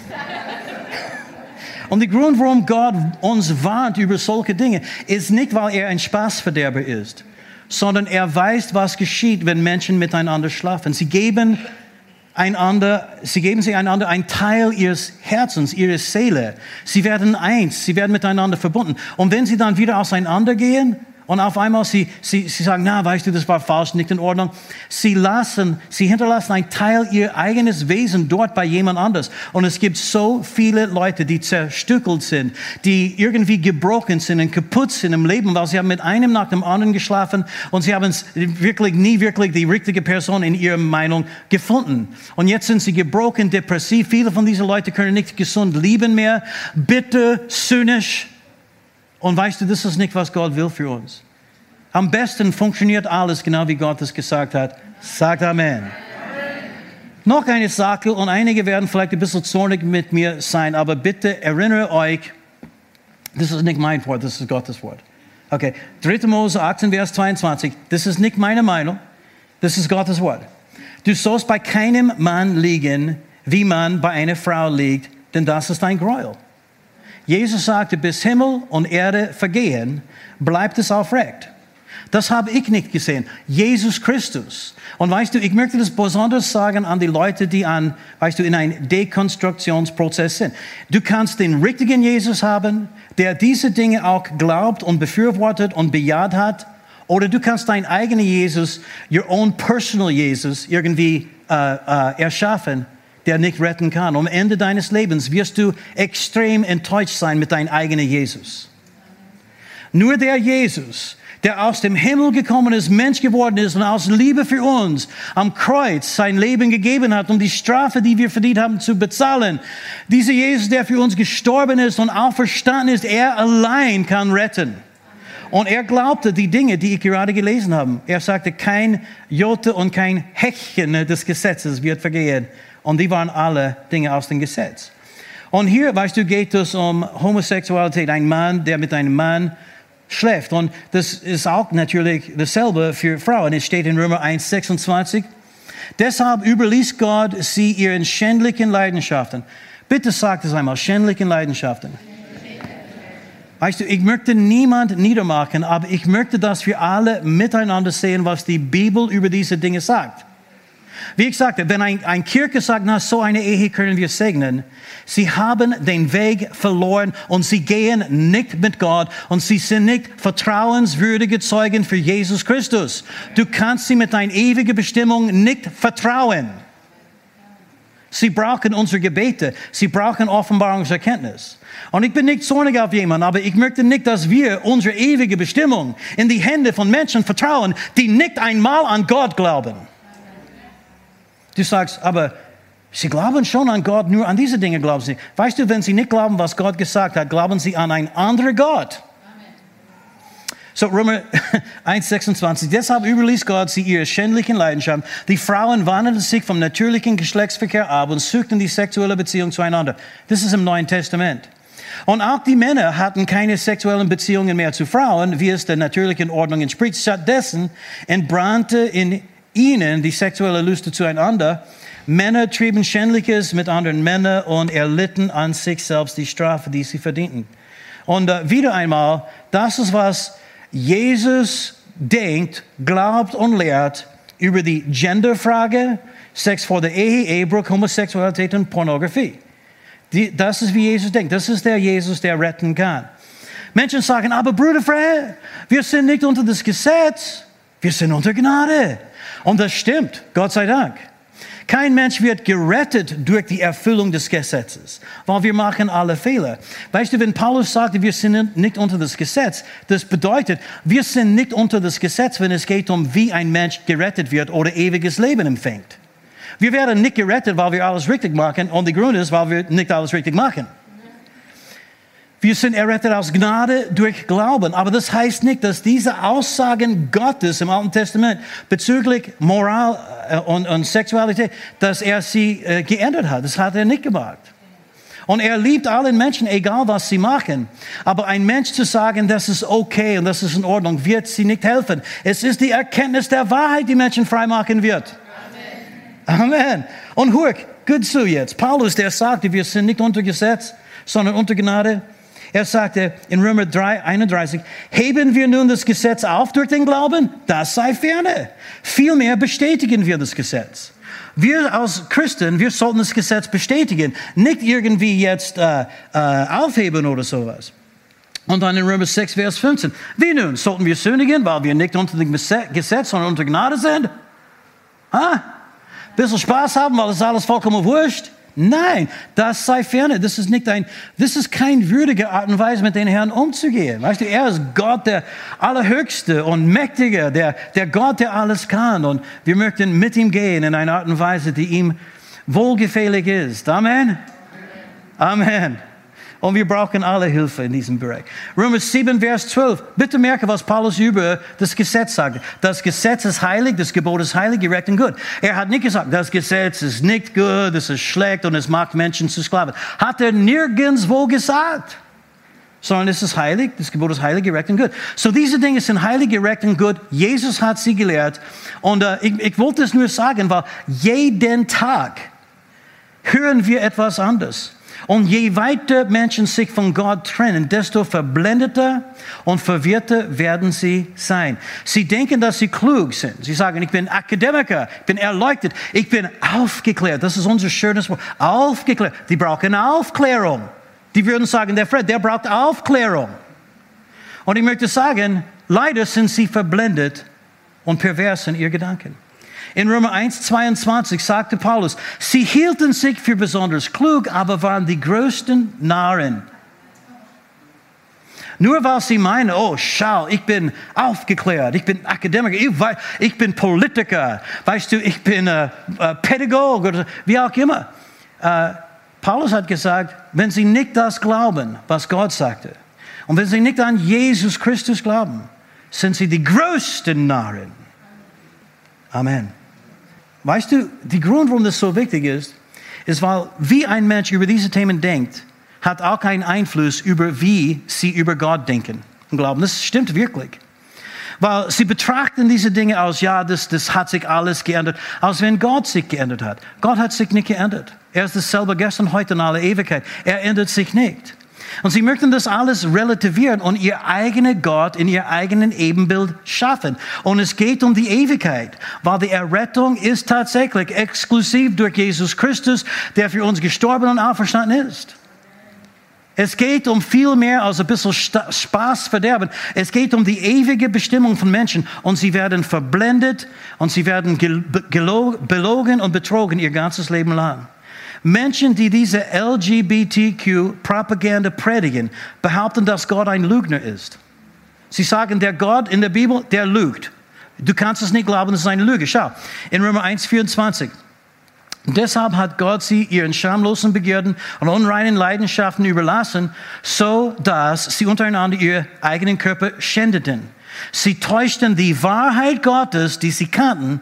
Und der Grund, warum Gott uns warnt über solche Dinge, ist nicht, weil er ein Spaßverderber ist, sondern er weiß, was geschieht, wenn Menschen miteinander schlafen. Sie geben einander, sie geben sich einander ein Teil ihres Herzens, ihrer Seele. Sie werden eins, sie werden miteinander verbunden. Und wenn sie dann wieder auseinandergehen, und auf einmal sie, sie, sie sagen, na, weißt du, das war falsch, nicht in Ordnung. Sie lassen, sie hinterlassen ein Teil ihr eigenes Wesen dort bei jemand anders. Und es gibt so viele Leute, die zerstückelt sind, die irgendwie gebrochen sind und kaputt sind im Leben, weil sie haben mit einem nach dem anderen geschlafen und sie haben wirklich nie wirklich die richtige Person in ihrer Meinung gefunden. Und jetzt sind sie gebrochen, depressiv. Viele von diesen Leuten können nicht gesund lieben mehr, bitter, zynisch. Und weißt du, das ist nicht, was Gott will für uns. Am besten funktioniert alles genau, wie Gott es gesagt hat. Sagt Amen. Amen. Noch eine Sache, und einige werden vielleicht ein bisschen zornig mit mir sein, aber bitte erinnere euch, das ist nicht mein Wort, das ist Gottes Wort. Okay, 3. Mose 18, Vers 22, das ist nicht meine Meinung, das ist Gottes Wort. Du sollst bei keinem Mann liegen, wie man bei einer Frau liegt, denn das ist ein Gräuel. Jesus sagte, bis Himmel und Erde vergehen, bleibt es aufrecht. Das habe ich nicht gesehen. Jesus Christus. Und weißt du, ich möchte das besonders sagen an die Leute, die an, weißt du, in einem Dekonstruktionsprozess sind. Du kannst den richtigen Jesus haben, der diese Dinge auch glaubt und befürwortet und bejaht hat. Oder du kannst deinen eigenen Jesus, your own personal Jesus, irgendwie äh, äh, erschaffen der nicht retten kann. Am Ende deines Lebens wirst du extrem enttäuscht sein mit deinem eigenen Jesus. Nur der Jesus, der aus dem Himmel gekommen ist, Mensch geworden ist und aus Liebe für uns am Kreuz sein Leben gegeben hat, um die Strafe, die wir verdient haben, zu bezahlen. Dieser Jesus, der für uns gestorben ist und auferstanden ist, er allein kann retten. Und er glaubte die Dinge, die ich gerade gelesen habe. Er sagte, kein Jote und kein Häkchen des Gesetzes wird vergehen. Und die waren alle Dinge aus dem Gesetz. Und hier, weißt du, geht es um Homosexualität. Ein Mann, der mit einem Mann schläft. Und das ist auch natürlich dasselbe für Frauen. Es steht in Römer 1, 26. Deshalb überließ Gott sie ihren schändlichen Leidenschaften. Bitte sagt es einmal, schändlichen Leidenschaften. Weißt du, ich möchte niemand niedermachen, aber ich möchte, dass wir alle miteinander sehen, was die Bibel über diese Dinge sagt. Wie ich sagte, wenn ein, ein Kirche sagt, na, so eine Ehe können wir segnen, sie haben den Weg verloren und sie gehen nicht mit Gott und sie sind nicht vertrauenswürdige Zeugen für Jesus Christus. Du kannst sie mit deiner ewigen Bestimmung nicht vertrauen. Sie brauchen unsere Gebete. Sie brauchen Offenbarungserkenntnis. Und ich bin nicht zornig auf jemanden, aber ich möchte nicht, dass wir unsere ewige Bestimmung in die Hände von Menschen vertrauen, die nicht einmal an Gott glauben. Du sagst, aber sie glauben schon an Gott, nur an diese Dinge glauben sie. Weißt du, wenn sie nicht glauben, was Gott gesagt hat, glauben sie an einen anderen Gott. So, Römer *laughs* 1,26. Deshalb überließ Gott sie ihre schändlichen Leidenschaften. Die Frauen wanderten sich vom natürlichen Geschlechtsverkehr ab und suchten die sexuelle Beziehung zueinander. Das ist im Neuen Testament. Und auch die Männer hatten keine sexuellen Beziehungen mehr zu Frauen, wie es der natürlichen Ordnung entspricht. Stattdessen entbrannte in ihnen die sexuelle Lust zueinander. Männer trieben Schändliches mit anderen Männern und erlitten an sich selbst die Strafe, die sie verdienten. Und äh, wieder einmal, das ist, was Jesus denkt, glaubt und lehrt über die Genderfrage, Sex vor der Ehe, Ehebruch, Homosexualität und Pornografie. Die, das ist, wie Jesus denkt. Das ist der Jesus, der retten kann. Menschen sagen, aber Bruder Fred, wir sind nicht unter das Gesetz, wir sind unter Gnade. Und das stimmt, Gott sei Dank. Kein Mensch wird gerettet durch die Erfüllung des Gesetzes, weil wir machen alle Fehler. Weißt du, wenn Paulus sagte, wir sind nicht unter das Gesetz, das bedeutet, wir sind nicht unter das Gesetz, wenn es geht um, wie ein Mensch gerettet wird oder ewiges Leben empfängt. Wir werden nicht gerettet, weil wir alles richtig machen und der Grund ist, weil wir nicht alles richtig machen. Wir sind errettet aus Gnade durch Glauben. Aber das heißt nicht, dass diese Aussagen Gottes im Alten Testament bezüglich Moral äh, und, und Sexualität, dass er sie äh, geändert hat. Das hat er nicht gemacht. Und er liebt alle Menschen, egal was sie machen. Aber ein Mensch zu sagen, das ist okay und das ist in Ordnung, wird sie nicht helfen. Es ist die Erkenntnis der Wahrheit, die Menschen freimachen wird. Amen. Amen. Und hör, gut zu jetzt. Paulus, der sagte, wir sind nicht unter Gesetz, sondern unter Gnade. Er sagte in Römer 3, 31, heben wir nun das Gesetz auf durch den Glauben? Das sei ferne. Vielmehr bestätigen wir das Gesetz. Wir als Christen, wir sollten das Gesetz bestätigen, nicht irgendwie jetzt äh, äh, aufheben oder sowas. Und dann in Römer 6, Vers 15. Wie nun? Sollten wir sündigen, weil wir nicht unter dem Gesetz, sondern unter Gnade sind? Ha? Bisschen Spaß haben, weil es alles vollkommen wurscht? Nein, das sei ferne. Das ist nicht ein, das ist keine würdige Art und Weise, mit den Herrn umzugehen. Weißt du, er ist Gott, der Allerhöchste und Mächtige, der, der Gott, der alles kann. Und wir möchten mit ihm gehen in einer Art und Weise, die ihm wohlgefällig ist. Amen. Amen. Und wir brauchen alle Hilfe in diesem Bereich. Römer 7, Vers 12. Bitte merke, was Paulus über das Gesetz sagt. Das Gesetz ist heilig, das Gebot ist heilig, gerecht und gut. Er hat nicht gesagt, das Gesetz ist nicht gut, es ist schlecht und es macht Menschen zu Sklaven. Hat er nirgendwo gesagt. Sondern es ist heilig, das Gebot ist heilig, gerecht und gut. So diese Dinge sind heilig, gerecht und gut. Jesus hat sie gelehrt. Und äh, ich, ich wollte es nur sagen, weil jeden Tag hören wir etwas anderes. Und je weiter Menschen sich von Gott trennen, desto verblendeter und verwirrter werden sie sein. Sie denken, dass sie klug sind. Sie sagen, ich bin Akademiker, ich bin erleuchtet, ich bin aufgeklärt. Das ist unser schönes Wort. Aufgeklärt. Die brauchen Aufklärung. Die würden sagen, der Fred, der braucht Aufklärung. Und ich möchte sagen, leider sind sie verblendet und pervers in ihren Gedanken. In Römer 1, 22 sagte Paulus, sie hielten sich für besonders klug, aber waren die größten Narren. Nur weil sie meinen, oh, schau, ich bin aufgeklärt, ich bin Akademiker, ich, ich bin Politiker, weißt du, ich bin äh, äh, Pädagoge oder wie auch immer. Äh, Paulus hat gesagt, wenn sie nicht das glauben, was Gott sagte, und wenn sie nicht an Jesus Christus glauben, sind sie die größten Narren. Amen. Weißt du, der Grund, warum das so wichtig ist, ist, weil wie ein Mensch über diese Themen denkt, hat auch keinen Einfluss über wie sie über Gott denken und glauben. Das stimmt wirklich. Weil sie betrachten diese Dinge aus, ja, das, das hat sich alles geändert, als wenn Gott sich geändert hat. Gott hat sich nicht geändert. Er ist dasselbe gestern, heute in aller Ewigkeit. Er ändert sich nicht. Und sie möchten das alles relativieren und ihr eigener Gott in ihr eigenen Ebenbild schaffen. Und es geht um die Ewigkeit, weil die Errettung ist tatsächlich exklusiv durch Jesus Christus, der für uns gestorben und auferstanden ist. Es geht um viel mehr als ein bisschen Spaß verderben. Es geht um die ewige Bestimmung von Menschen und sie werden verblendet und sie werden belogen und betrogen ihr ganzes Leben lang. Menschen, die diese LGBTQ-Propaganda predigen, behaupten, dass Gott ein Lügner ist. Sie sagen, der Gott in der Bibel, der lügt. Du kannst es nicht glauben, das ist eine Lüge. Schau, in Römer 1, 24. Deshalb hat Gott sie ihren schamlosen Begierden und unreinen Leidenschaften überlassen, so dass sie untereinander ihr eigenen Körper schändeten. Sie täuschten die Wahrheit Gottes, die sie kannten,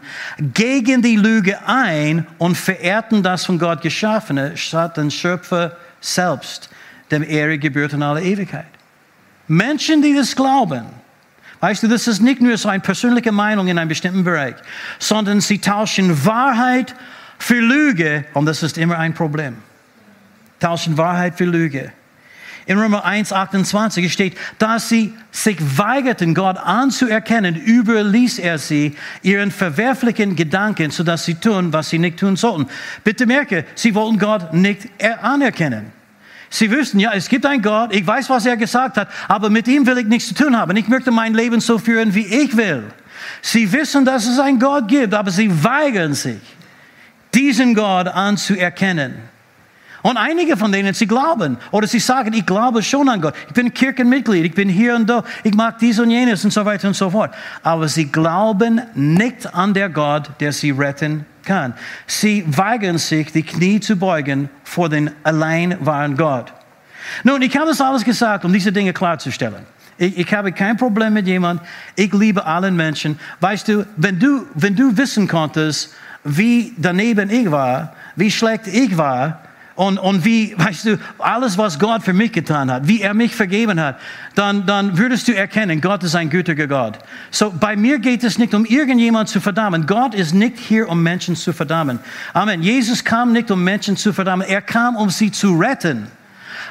gegen die Lüge ein und verehrten das von Gott Geschaffene statt den Schöpfer selbst, dem Ehre gebührt in aller Ewigkeit. Menschen, die das glauben, weißt du, das ist nicht nur so eine persönliche Meinung in einem bestimmten Bereich, sondern sie tauschen Wahrheit für Lüge und das ist immer ein Problem. Tauschen Wahrheit für Lüge. In Römer 1, 28 steht, dass sie sich weigerten, Gott anzuerkennen, überließ er sie ihren verwerflichen Gedanken, sodass sie tun, was sie nicht tun sollten. Bitte merke, sie wollten Gott nicht anerkennen. Sie wüssten, ja, es gibt einen Gott, ich weiß, was er gesagt hat, aber mit ihm will ich nichts zu tun haben. Ich möchte mein Leben so führen, wie ich will. Sie wissen, dass es einen Gott gibt, aber sie weigern sich, diesen Gott anzuerkennen. Und einige von denen, sie glauben oder sie sagen, ich glaube schon an Gott. Ich bin Kirchenmitglied, ich bin hier und da, ich mag dies und jenes und so weiter und so fort. Aber sie glauben nicht an der Gott, der sie retten kann. Sie weigern sich, die Knie zu beugen vor den allein wahren Gott. Nun, ich habe das alles gesagt, um diese Dinge klarzustellen. Ich, ich habe kein Problem mit jemandem. Ich liebe allen Menschen. Weißt du, wenn du, wenn du wissen konntest, wie daneben ich war, wie schlecht ich war, und, und wie, weißt du, alles, was Gott für mich getan hat, wie er mich vergeben hat, dann, dann würdest du erkennen, Gott ist ein gütiger Gott. So, bei mir geht es nicht um irgendjemand zu verdammen. Gott ist nicht hier, um Menschen zu verdammen. Amen. Jesus kam nicht, um Menschen zu verdammen. Er kam, um sie zu retten.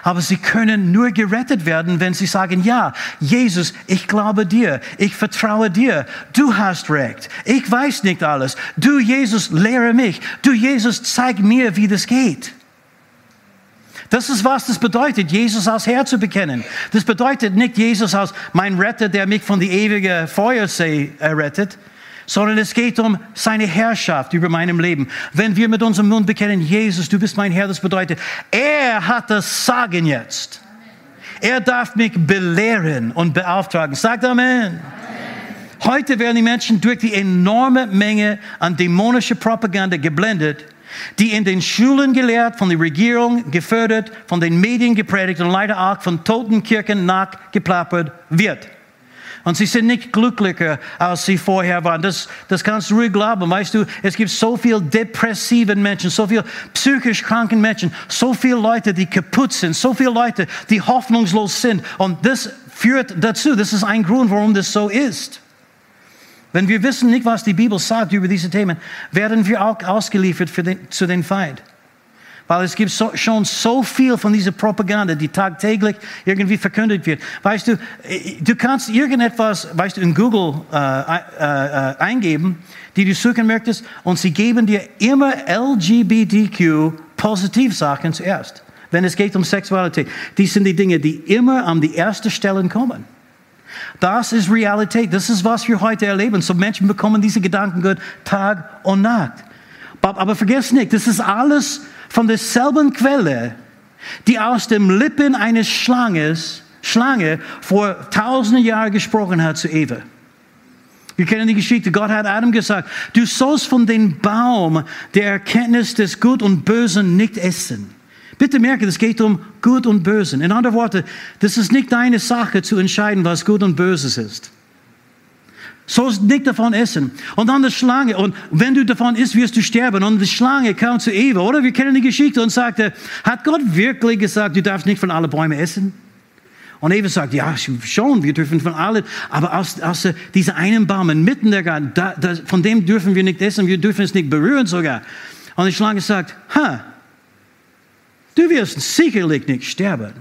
Aber sie können nur gerettet werden, wenn sie sagen, ja, Jesus, ich glaube dir, ich vertraue dir, du hast recht, ich weiß nicht alles, du Jesus, lehre mich, du Jesus, zeig mir, wie das geht. Das ist, was das bedeutet, Jesus als Herr zu bekennen. Das bedeutet nicht Jesus als mein Retter, der mich von der ewigen Feuersee errettet, sondern es geht um seine Herrschaft über meinem Leben. Wenn wir mit unserem Mund bekennen, Jesus, du bist mein Herr, das bedeutet, er hat das Sagen jetzt. Er darf mich belehren und beauftragen. Sagt Amen. Heute werden die Menschen durch die enorme Menge an dämonischer Propaganda geblendet die in den Schulen gelehrt, von der Regierung gefördert, von den Medien gepredigt und leider auch von toten Kirchen nachgeplappert wird. Und sie sind nicht glücklicher, als sie vorher waren. Das, das kannst du ruhig glauben. Weißt du, es gibt so viele depressive Menschen, so viele psychisch kranken Menschen, so viele Leute, die kaputt sind, so viele Leute, die hoffnungslos sind. Und das führt dazu, das ist ein Grund, warum das so ist. Wenn wir wissen nicht, was die Bibel sagt über diese Themen, werden wir auch ausgeliefert den, zu den Feind. Weil es gibt so, schon so viel von dieser Propaganda, die tagtäglich irgendwie verkündet wird. Weißt du, du kannst irgendetwas, weißt du, in Google äh, äh, äh, eingeben, die du suchen möchtest, und sie geben dir immer LGBTQ-Positivsachen zuerst, wenn es geht um Sexualität. Die sind die Dinge, die immer an die erste Stelle kommen. Das ist Realität. Das ist, was wir heute erleben. So Menschen bekommen diese Gedanken gut Tag und Nacht. Aber vergiss nicht, das ist alles von derselben Quelle, die aus dem Lippen eines Schlanges, Schlange vor tausenden Jahren gesprochen hat zu Eva. Wir kennen die Geschichte. Gott hat Adam gesagt, du sollst von dem Baum der Erkenntnis des Gut und Bösen nicht essen. Bitte merke, es geht um Gut und Bösen. In anderen Worten, das ist nicht deine Sache zu entscheiden, was Gut und Böses ist. Sollst nicht davon essen. Und dann die Schlange. Und wenn du davon isst, wirst du sterben. Und die Schlange kam zu Eva, oder? Wir kennen die Geschichte und sagte, hat Gott wirklich gesagt, du darfst nicht von allen Bäumen essen? Und Eva sagt, ja, schon, wir dürfen von allen, aber aus, aus dieser einen Baum mitten der Garten, da, da, von dem dürfen wir nicht essen, wir dürfen es nicht berühren sogar. Und die Schlange sagt, ha, du wirst sicherlich nicht sterben.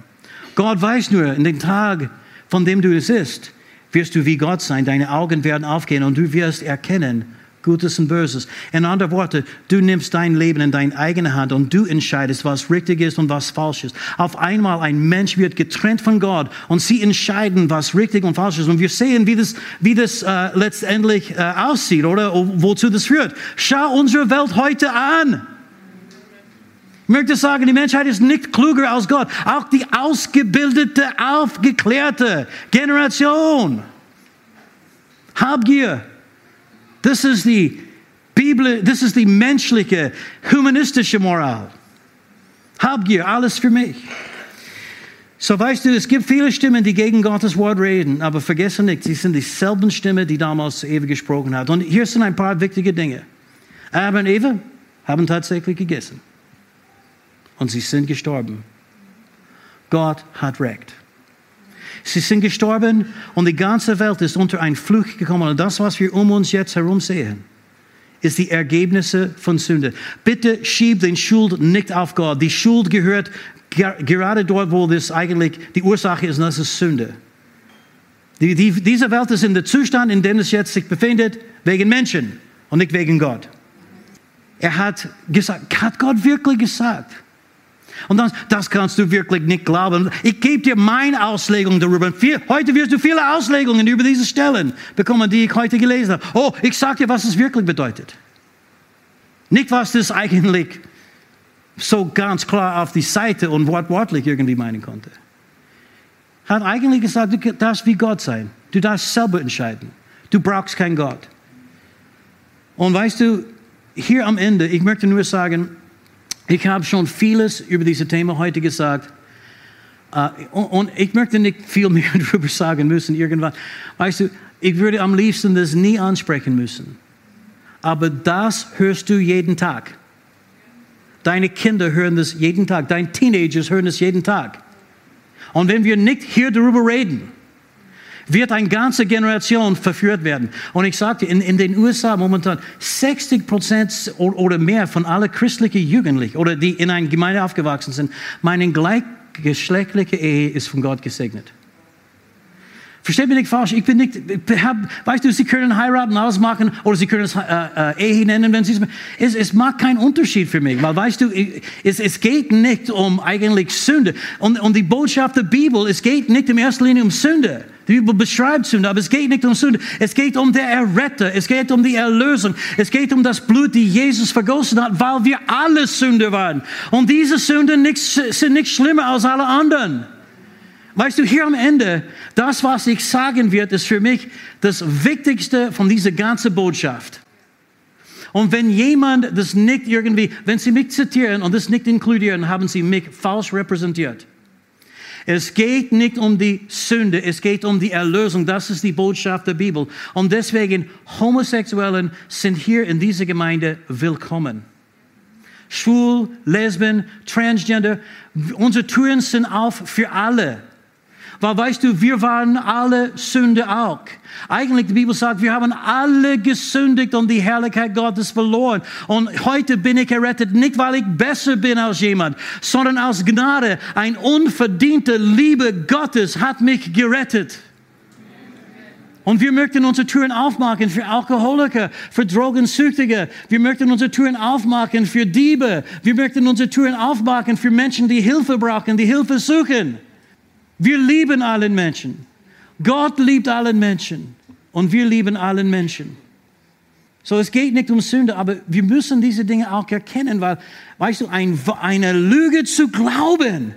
Gott weiß nur, in dem Tag, von dem du es isst, wirst du wie Gott sein, deine Augen werden aufgehen und du wirst erkennen, Gutes und Böses. In anderen Worten, du nimmst dein Leben in deine eigene Hand und du entscheidest, was richtig ist und was falsch ist. Auf einmal ein Mensch wird getrennt von Gott und sie entscheiden, was richtig und falsch ist. Und wir sehen, wie das, wie das äh, letztendlich äh, aussieht oder wozu das führt. Schau unsere Welt heute an. Ich möchte sagen, die Menschheit ist nicht klüger als Gott. Auch die ausgebildete, aufgeklärte Generation. Habgier, das ist die Bibel, das ist die menschliche, humanistische Moral. Habgier, alles für mich. So weißt du, es gibt viele Stimmen, die gegen Gottes Wort reden, aber vergesse nicht, sie sind dieselben Stimmen, die damals zu Eva gesprochen hat. Und hier sind ein paar wichtige Dinge. Adam und Eva haben tatsächlich gegessen. Und sie sind gestorben. Gott hat Recht. Sie sind gestorben und die ganze Welt ist unter einen Fluch gekommen. Und das, was wir um uns jetzt herum sehen, ist die Ergebnisse von Sünde. Bitte schieb den Schuld nicht auf Gott. Die Schuld gehört gerade dort, wo das eigentlich die Ursache ist, und das ist Sünde. Die, die, diese Welt ist in der Zustand, in dem es jetzt sich befindet, wegen Menschen und nicht wegen Gott. Er hat gesagt, hat Gott wirklich gesagt? Und das, das kannst du wirklich nicht glauben. Ich gebe dir meine Auslegung darüber. Heute wirst du viele Auslegungen über diese Stellen bekommen, die ich heute gelesen habe. Oh, ich sage dir, was es wirklich bedeutet. Nicht, was das eigentlich so ganz klar auf die Seite und wortwörtlich irgendwie meinen konnte. Hat eigentlich gesagt, du darfst wie Gott sein. Du darfst selber entscheiden. Du brauchst keinen Gott. Und weißt du, hier am Ende, ich möchte nur sagen, ich habe schon vieles über dieses Thema heute gesagt. Und ich möchte nicht viel mehr darüber sagen *laughs* müssen irgendwann. Weißt du, ich würde am liebsten das nie ansprechen müssen. Aber das hörst du jeden Tag. Deine Kinder hören das jeden Tag. Deine Teenagers hören das jeden Tag. Und wenn wir nicht hier darüber reden, wird eine ganze Generation verführt werden. Und ich sagte, in, in den USA momentan 60 Prozent oder mehr von allen christlichen Jugendlichen oder die in einer Gemeinde aufgewachsen sind, meinen gleichgeschlechtliche Ehe ist von Gott gesegnet. Versteht mich nicht falsch, ich bin nicht, hab, weißt du, sie können heiraten, alles machen, oder sie können es äh, äh, Ehe nennen, wenn sie es, es macht keinen Unterschied für mich, weil weißt du, es, es geht nicht um eigentlich Sünde. Und, und die Botschaft der Bibel, es geht nicht in erster Linie um Sünde. Die Bibel beschreibt Sünde, aber es geht nicht um Sünde. Es geht um der Erretter. Es geht um die Erlösung. Es geht um das Blut, die Jesus vergossen hat, weil wir alle Sünder waren. Und diese Sünden sind nicht schlimmer als alle anderen. Weißt du, hier am Ende, das, was ich sagen werde, ist für mich das Wichtigste von dieser ganzen Botschaft. Und wenn jemand das nicht irgendwie, wenn sie mich zitieren und das nicht inkludieren, haben sie mich falsch repräsentiert. Es geht nicht um die Sünde, es geht um die Erlösung. Das ist die Botschaft der Bibel. Und deswegen, Homosexuellen sind hier in dieser Gemeinde willkommen. Schwul, Lesben, Transgender, unsere Türen sind auf für alle. Weil weißt du, wir waren alle Sünde auch. Eigentlich, die Bibel sagt, wir haben alle gesündigt und die Herrlichkeit Gottes verloren. Und heute bin ich errettet, nicht weil ich besser bin als jemand, sondern aus Gnade. Ein unverdiente Liebe Gottes hat mich gerettet. Und wir möchten unsere Türen aufmachen für Alkoholiker, für Drogensüchtige. Wir möchten unsere Türen aufmachen für Diebe. Wir möchten unsere Türen aufmachen für Menschen, die Hilfe brauchen, die Hilfe suchen. Wir lieben allen Menschen. Gott liebt allen Menschen. Und wir lieben allen Menschen. So, es geht nicht um Sünde, aber wir müssen diese Dinge auch erkennen, weil, weißt du, ein, eine Lüge zu glauben,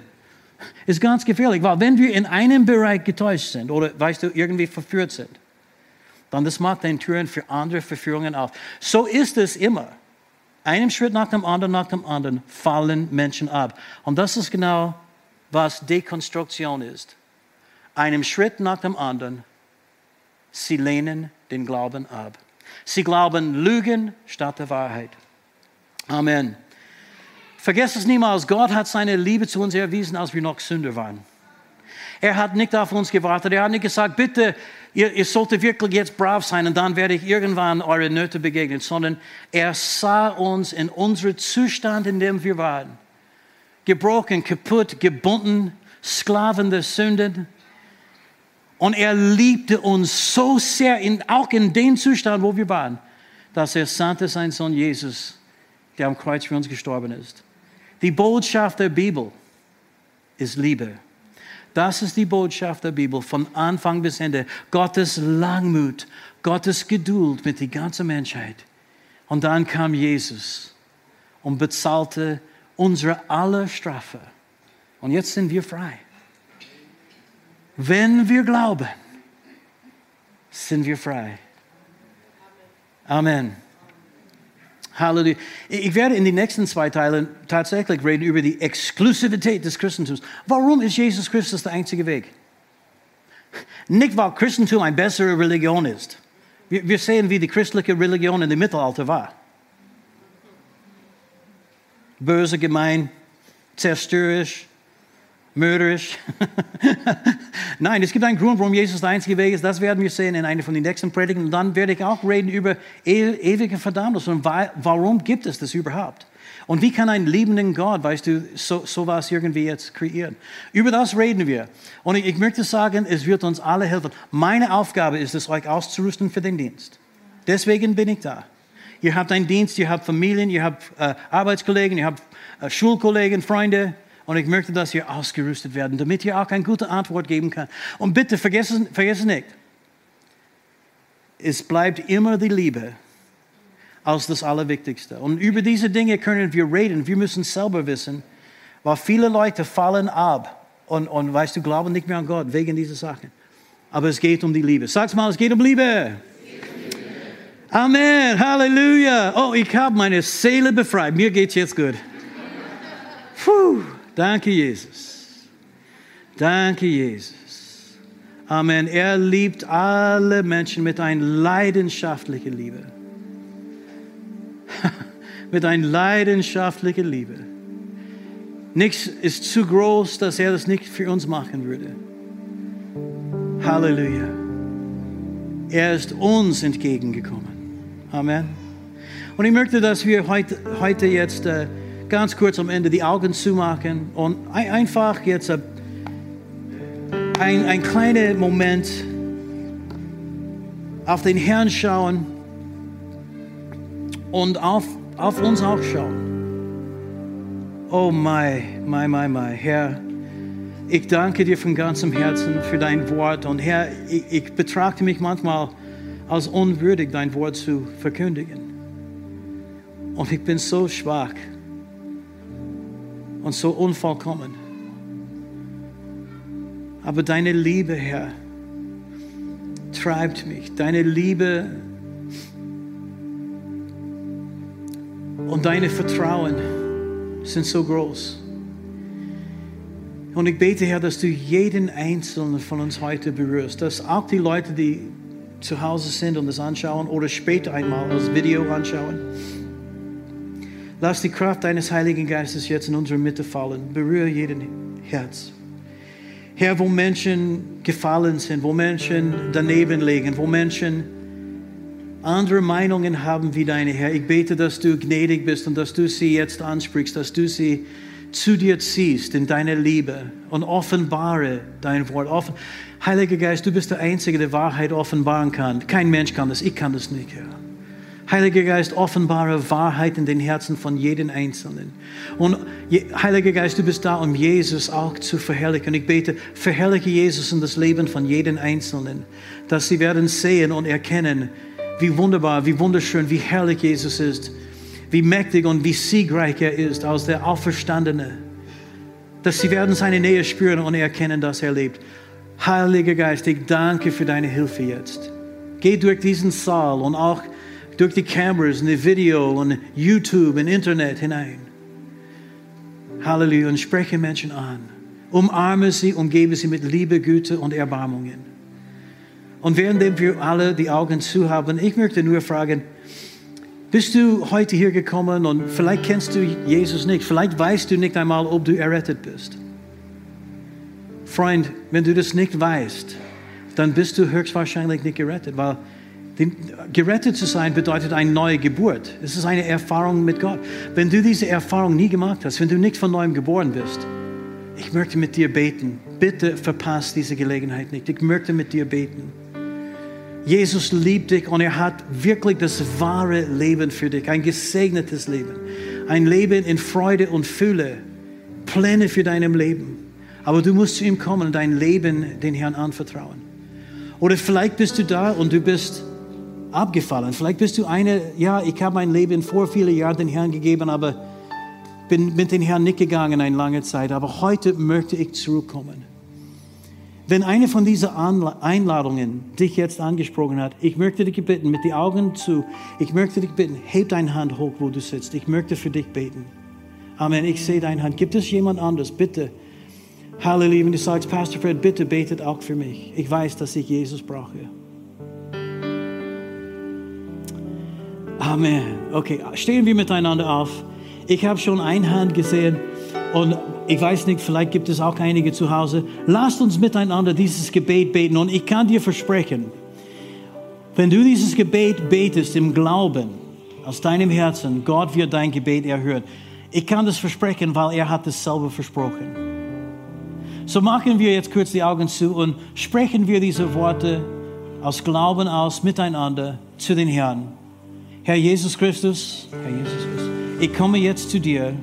ist ganz gefährlich, weil wenn wir in einem Bereich getäuscht sind oder, weißt du, irgendwie verführt sind, dann das macht den Türen für andere Verführungen auf. So ist es immer. Einem Schritt nach dem anderen, nach dem anderen fallen Menschen ab. Und das ist genau was Dekonstruktion ist. Einem Schritt nach dem anderen. Sie lehnen den Glauben ab. Sie glauben Lügen statt der Wahrheit. Amen. Vergesst es niemals, Gott hat seine Liebe zu uns erwiesen, als wir noch Sünder waren. Er hat nicht auf uns gewartet. Er hat nicht gesagt, bitte, ihr, ihr solltet wirklich jetzt brav sein und dann werde ich irgendwann eure Nöte begegnen, sondern er sah uns in unserem Zustand, in dem wir waren. Gebrochen, kaputt, gebunden, Sklaven der Sünden. Und er liebte uns so sehr, in, auch in dem Zustand, wo wir waren, dass er sandte seinen Sohn Jesus, der am Kreuz für uns gestorben ist. Die Botschaft der Bibel ist Liebe. Das ist die Botschaft der Bibel von Anfang bis Ende. Gottes Langmut, Gottes Geduld mit der ganzen Menschheit. Und dann kam Jesus und bezahlte unsere aller Strafe. Und jetzt sind wir frei. Wenn wir glauben, sind wir frei. Amen. Halleluja. Ich werde in den nächsten zwei Teilen tatsächlich reden über die Exklusivität des Christentums. Warum ist Jesus Christus der einzige Weg? Nicht, weil Christentum eine bessere Religion ist. Wir, sehen, wie die christliche Religion in dem Mittelalter war. Böse, gemein, zerstörerisch, mörderisch. *laughs* Nein, es gibt einen Grund, warum Jesus der einzige Weg ist. Das werden wir sehen in einer von den nächsten Predigten. Und dann werde ich auch reden über ewige Verdammnis und warum gibt es das überhaupt? Und wie kann ein liebenden Gott, weißt du, so, sowas irgendwie jetzt kreieren? Über das reden wir. Und ich, ich möchte sagen, es wird uns alle helfen. Meine Aufgabe ist es, euch auszurüsten für den Dienst. Deswegen bin ich da. Ihr habt einen Dienst, ihr habt Familien, ihr habt äh, Arbeitskollegen, ihr habt äh, Schulkollegen, Freunde, und ich möchte, dass ihr ausgerüstet werden, damit ihr auch eine gute Antwort geben könnt. Und bitte vergessen, vergessen nicht, es bleibt immer die Liebe als das Allerwichtigste. Und über diese Dinge können wir reden. Wir müssen selber wissen, weil viele Leute fallen ab und, und weißt du, glauben nicht mehr an Gott wegen dieser Sachen. Aber es geht um die Liebe. Sag's mal, es geht um Liebe. Amen, Halleluja. Oh, ich habe meine Seele befreit. Mir geht's jetzt gut. Puh. Danke, Jesus. Danke, Jesus. Amen. Er liebt alle Menschen mit einer leidenschaftlichen Liebe. *laughs* mit einer leidenschaftlichen Liebe. Nichts ist zu groß, dass er das nicht für uns machen würde. Halleluja. Er ist uns entgegengekommen. Amen. Und ich möchte, dass wir heute, heute jetzt äh, ganz kurz am Ende die Augen zumachen und einfach jetzt ein, ein kleiner Moment auf den Herrn schauen und auf, auf uns auch schauen. Oh mein, mein, mein, mein, Herr, ich danke dir von ganzem Herzen für dein Wort und Herr, ich, ich betrachte mich manchmal als unwürdig, dein Wort zu verkündigen. Und ich bin so schwach und so unvollkommen. Aber deine Liebe, Herr, treibt mich. Deine Liebe und deine Vertrauen sind so groß. Und ich bete, Herr, dass du jeden Einzelnen von uns heute berührst, dass auch die Leute, die zu Hause sind und das anschauen oder später einmal als Video anschauen, Lass die Kraft deines Heiligen Geistes jetzt in unsere Mitte fallen. Berühre jeden Herz. Herr, wo Menschen gefallen sind, wo Menschen daneben liegen, wo Menschen andere Meinungen haben wie deine, Herr. Ich bete, dass du gnädig bist und dass du sie jetzt ansprichst, dass du sie zu dir ziehst in deine Liebe und offenbare dein Wort. Offen Heiliger Geist, du bist der Einzige, der Wahrheit offenbaren kann. Kein Mensch kann das, ich kann das nicht, Herr. Heiliger Geist, offenbare Wahrheit in den Herzen von jedem Einzelnen. Und Heiliger Geist, du bist da, um Jesus auch zu verherrlichen. Ich bete, verherrliche Jesus in das Leben von jedem Einzelnen, dass sie werden sehen und erkennen, wie wunderbar, wie wunderschön, wie herrlich Jesus ist, wie mächtig und wie siegreich er ist als der Auferstandene. Dass sie werden seine Nähe spüren und erkennen, dass er lebt. Heiliger Geist, ich danke für deine Hilfe jetzt. Geh durch diesen Saal und auch durch die Kameras und die Video und YouTube und Internet hinein. Halleluja. Und spreche Menschen an. Umarme sie, umgebe sie mit Liebe, Güte und Erbarmungen. Und während wir alle die Augen zu haben, ich möchte nur fragen, bist du heute hier gekommen und vielleicht kennst du Jesus nicht, vielleicht weißt du nicht einmal, ob du errettet bist. Freund, wenn du das nicht weißt, dann bist du höchstwahrscheinlich nicht gerettet, weil gerettet zu sein bedeutet eine neue Geburt. Es ist eine Erfahrung mit Gott. Wenn du diese Erfahrung nie gemacht hast, wenn du nicht von neuem geboren bist, ich möchte mit dir beten. Bitte verpass diese Gelegenheit nicht. Ich möchte mit dir beten. Jesus liebt dich und er hat wirklich das wahre Leben für dich, ein gesegnetes Leben, ein Leben in Freude und Fülle, Pläne für dein Leben. Aber du musst zu ihm kommen und dein Leben den Herrn anvertrauen. Oder vielleicht bist du da und du bist abgefallen. Vielleicht bist du eine, ja, ich habe mein Leben vor vielen Jahren den Herrn gegeben, aber bin mit dem Herrn nicht gegangen eine lange Zeit. Aber heute möchte ich zurückkommen. Wenn eine von diesen Einladungen dich jetzt angesprochen hat, ich möchte dich bitten, mit den Augen zu, ich möchte dich bitten, heb deine Hand hoch, wo du sitzt. Ich möchte für dich beten. Amen. Ich sehe deine Hand. Gibt es jemand anderes? Bitte. Halleluja. Wenn du sagst, Pastor Fred, bitte betet auch für mich. Ich weiß, dass ich Jesus brauche. Amen. Okay, stehen wir miteinander auf. Ich habe schon eine Hand gesehen. Und ich weiß nicht, vielleicht gibt es auch einige zu Hause. Lasst uns miteinander dieses Gebet beten. Und ich kann dir versprechen, wenn du dieses Gebet betest im Glauben, aus deinem Herzen, Gott wird dein Gebet erhören. Ich kann das versprechen, weil er hat es selber versprochen. So machen wir jetzt kurz die Augen zu und sprechen wir diese Worte aus Glauben aus miteinander zu den Herrn. Herr Jesus Christus, Herr Jesus Christus, ich komme jetzt zu dir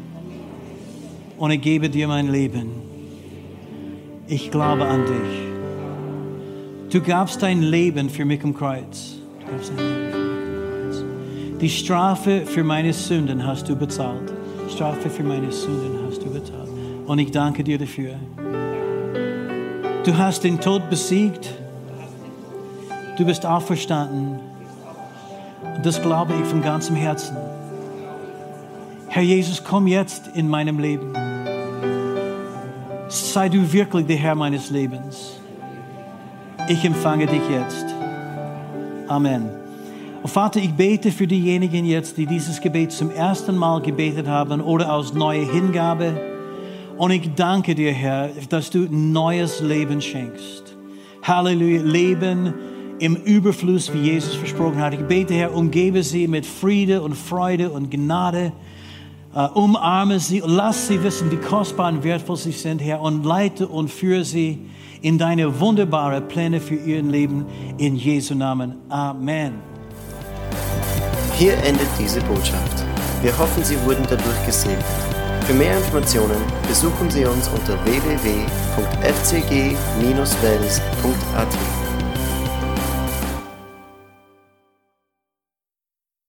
und ich gebe dir mein Leben. Ich glaube an dich. Du gabst dein Leben für mich im Kreuz. Die Strafe für meine Sünden hast du bezahlt. Strafe für meine Sünden hast du bezahlt. Und ich danke dir dafür. Du hast den Tod besiegt. Du bist auferstanden. Und das glaube ich von ganzem Herzen. Herr Jesus, komm jetzt in meinem Leben. Sei du wirklich der Herr meines Lebens. Ich empfange dich jetzt. Amen. Und Vater, ich bete für diejenigen jetzt, die dieses Gebet zum ersten Mal gebetet haben oder aus neuer Hingabe. Und ich danke dir, Herr, dass du neues Leben schenkst. Halleluja. Leben im Überfluss, wie Jesus versprochen hat. Ich bete, Herr, umgebe sie mit Friede und Freude und Gnade. Uh, umarme sie und lass sie wissen, wie kostbar und wertvoll sie sind, Herr, und leite und führe sie in deine wunderbaren Pläne für ihr Leben. In Jesu Namen. Amen. Hier endet diese Botschaft. Wir hoffen, Sie wurden dadurch gesegnet. Für mehr Informationen besuchen Sie uns unter www.fcg-wells.at.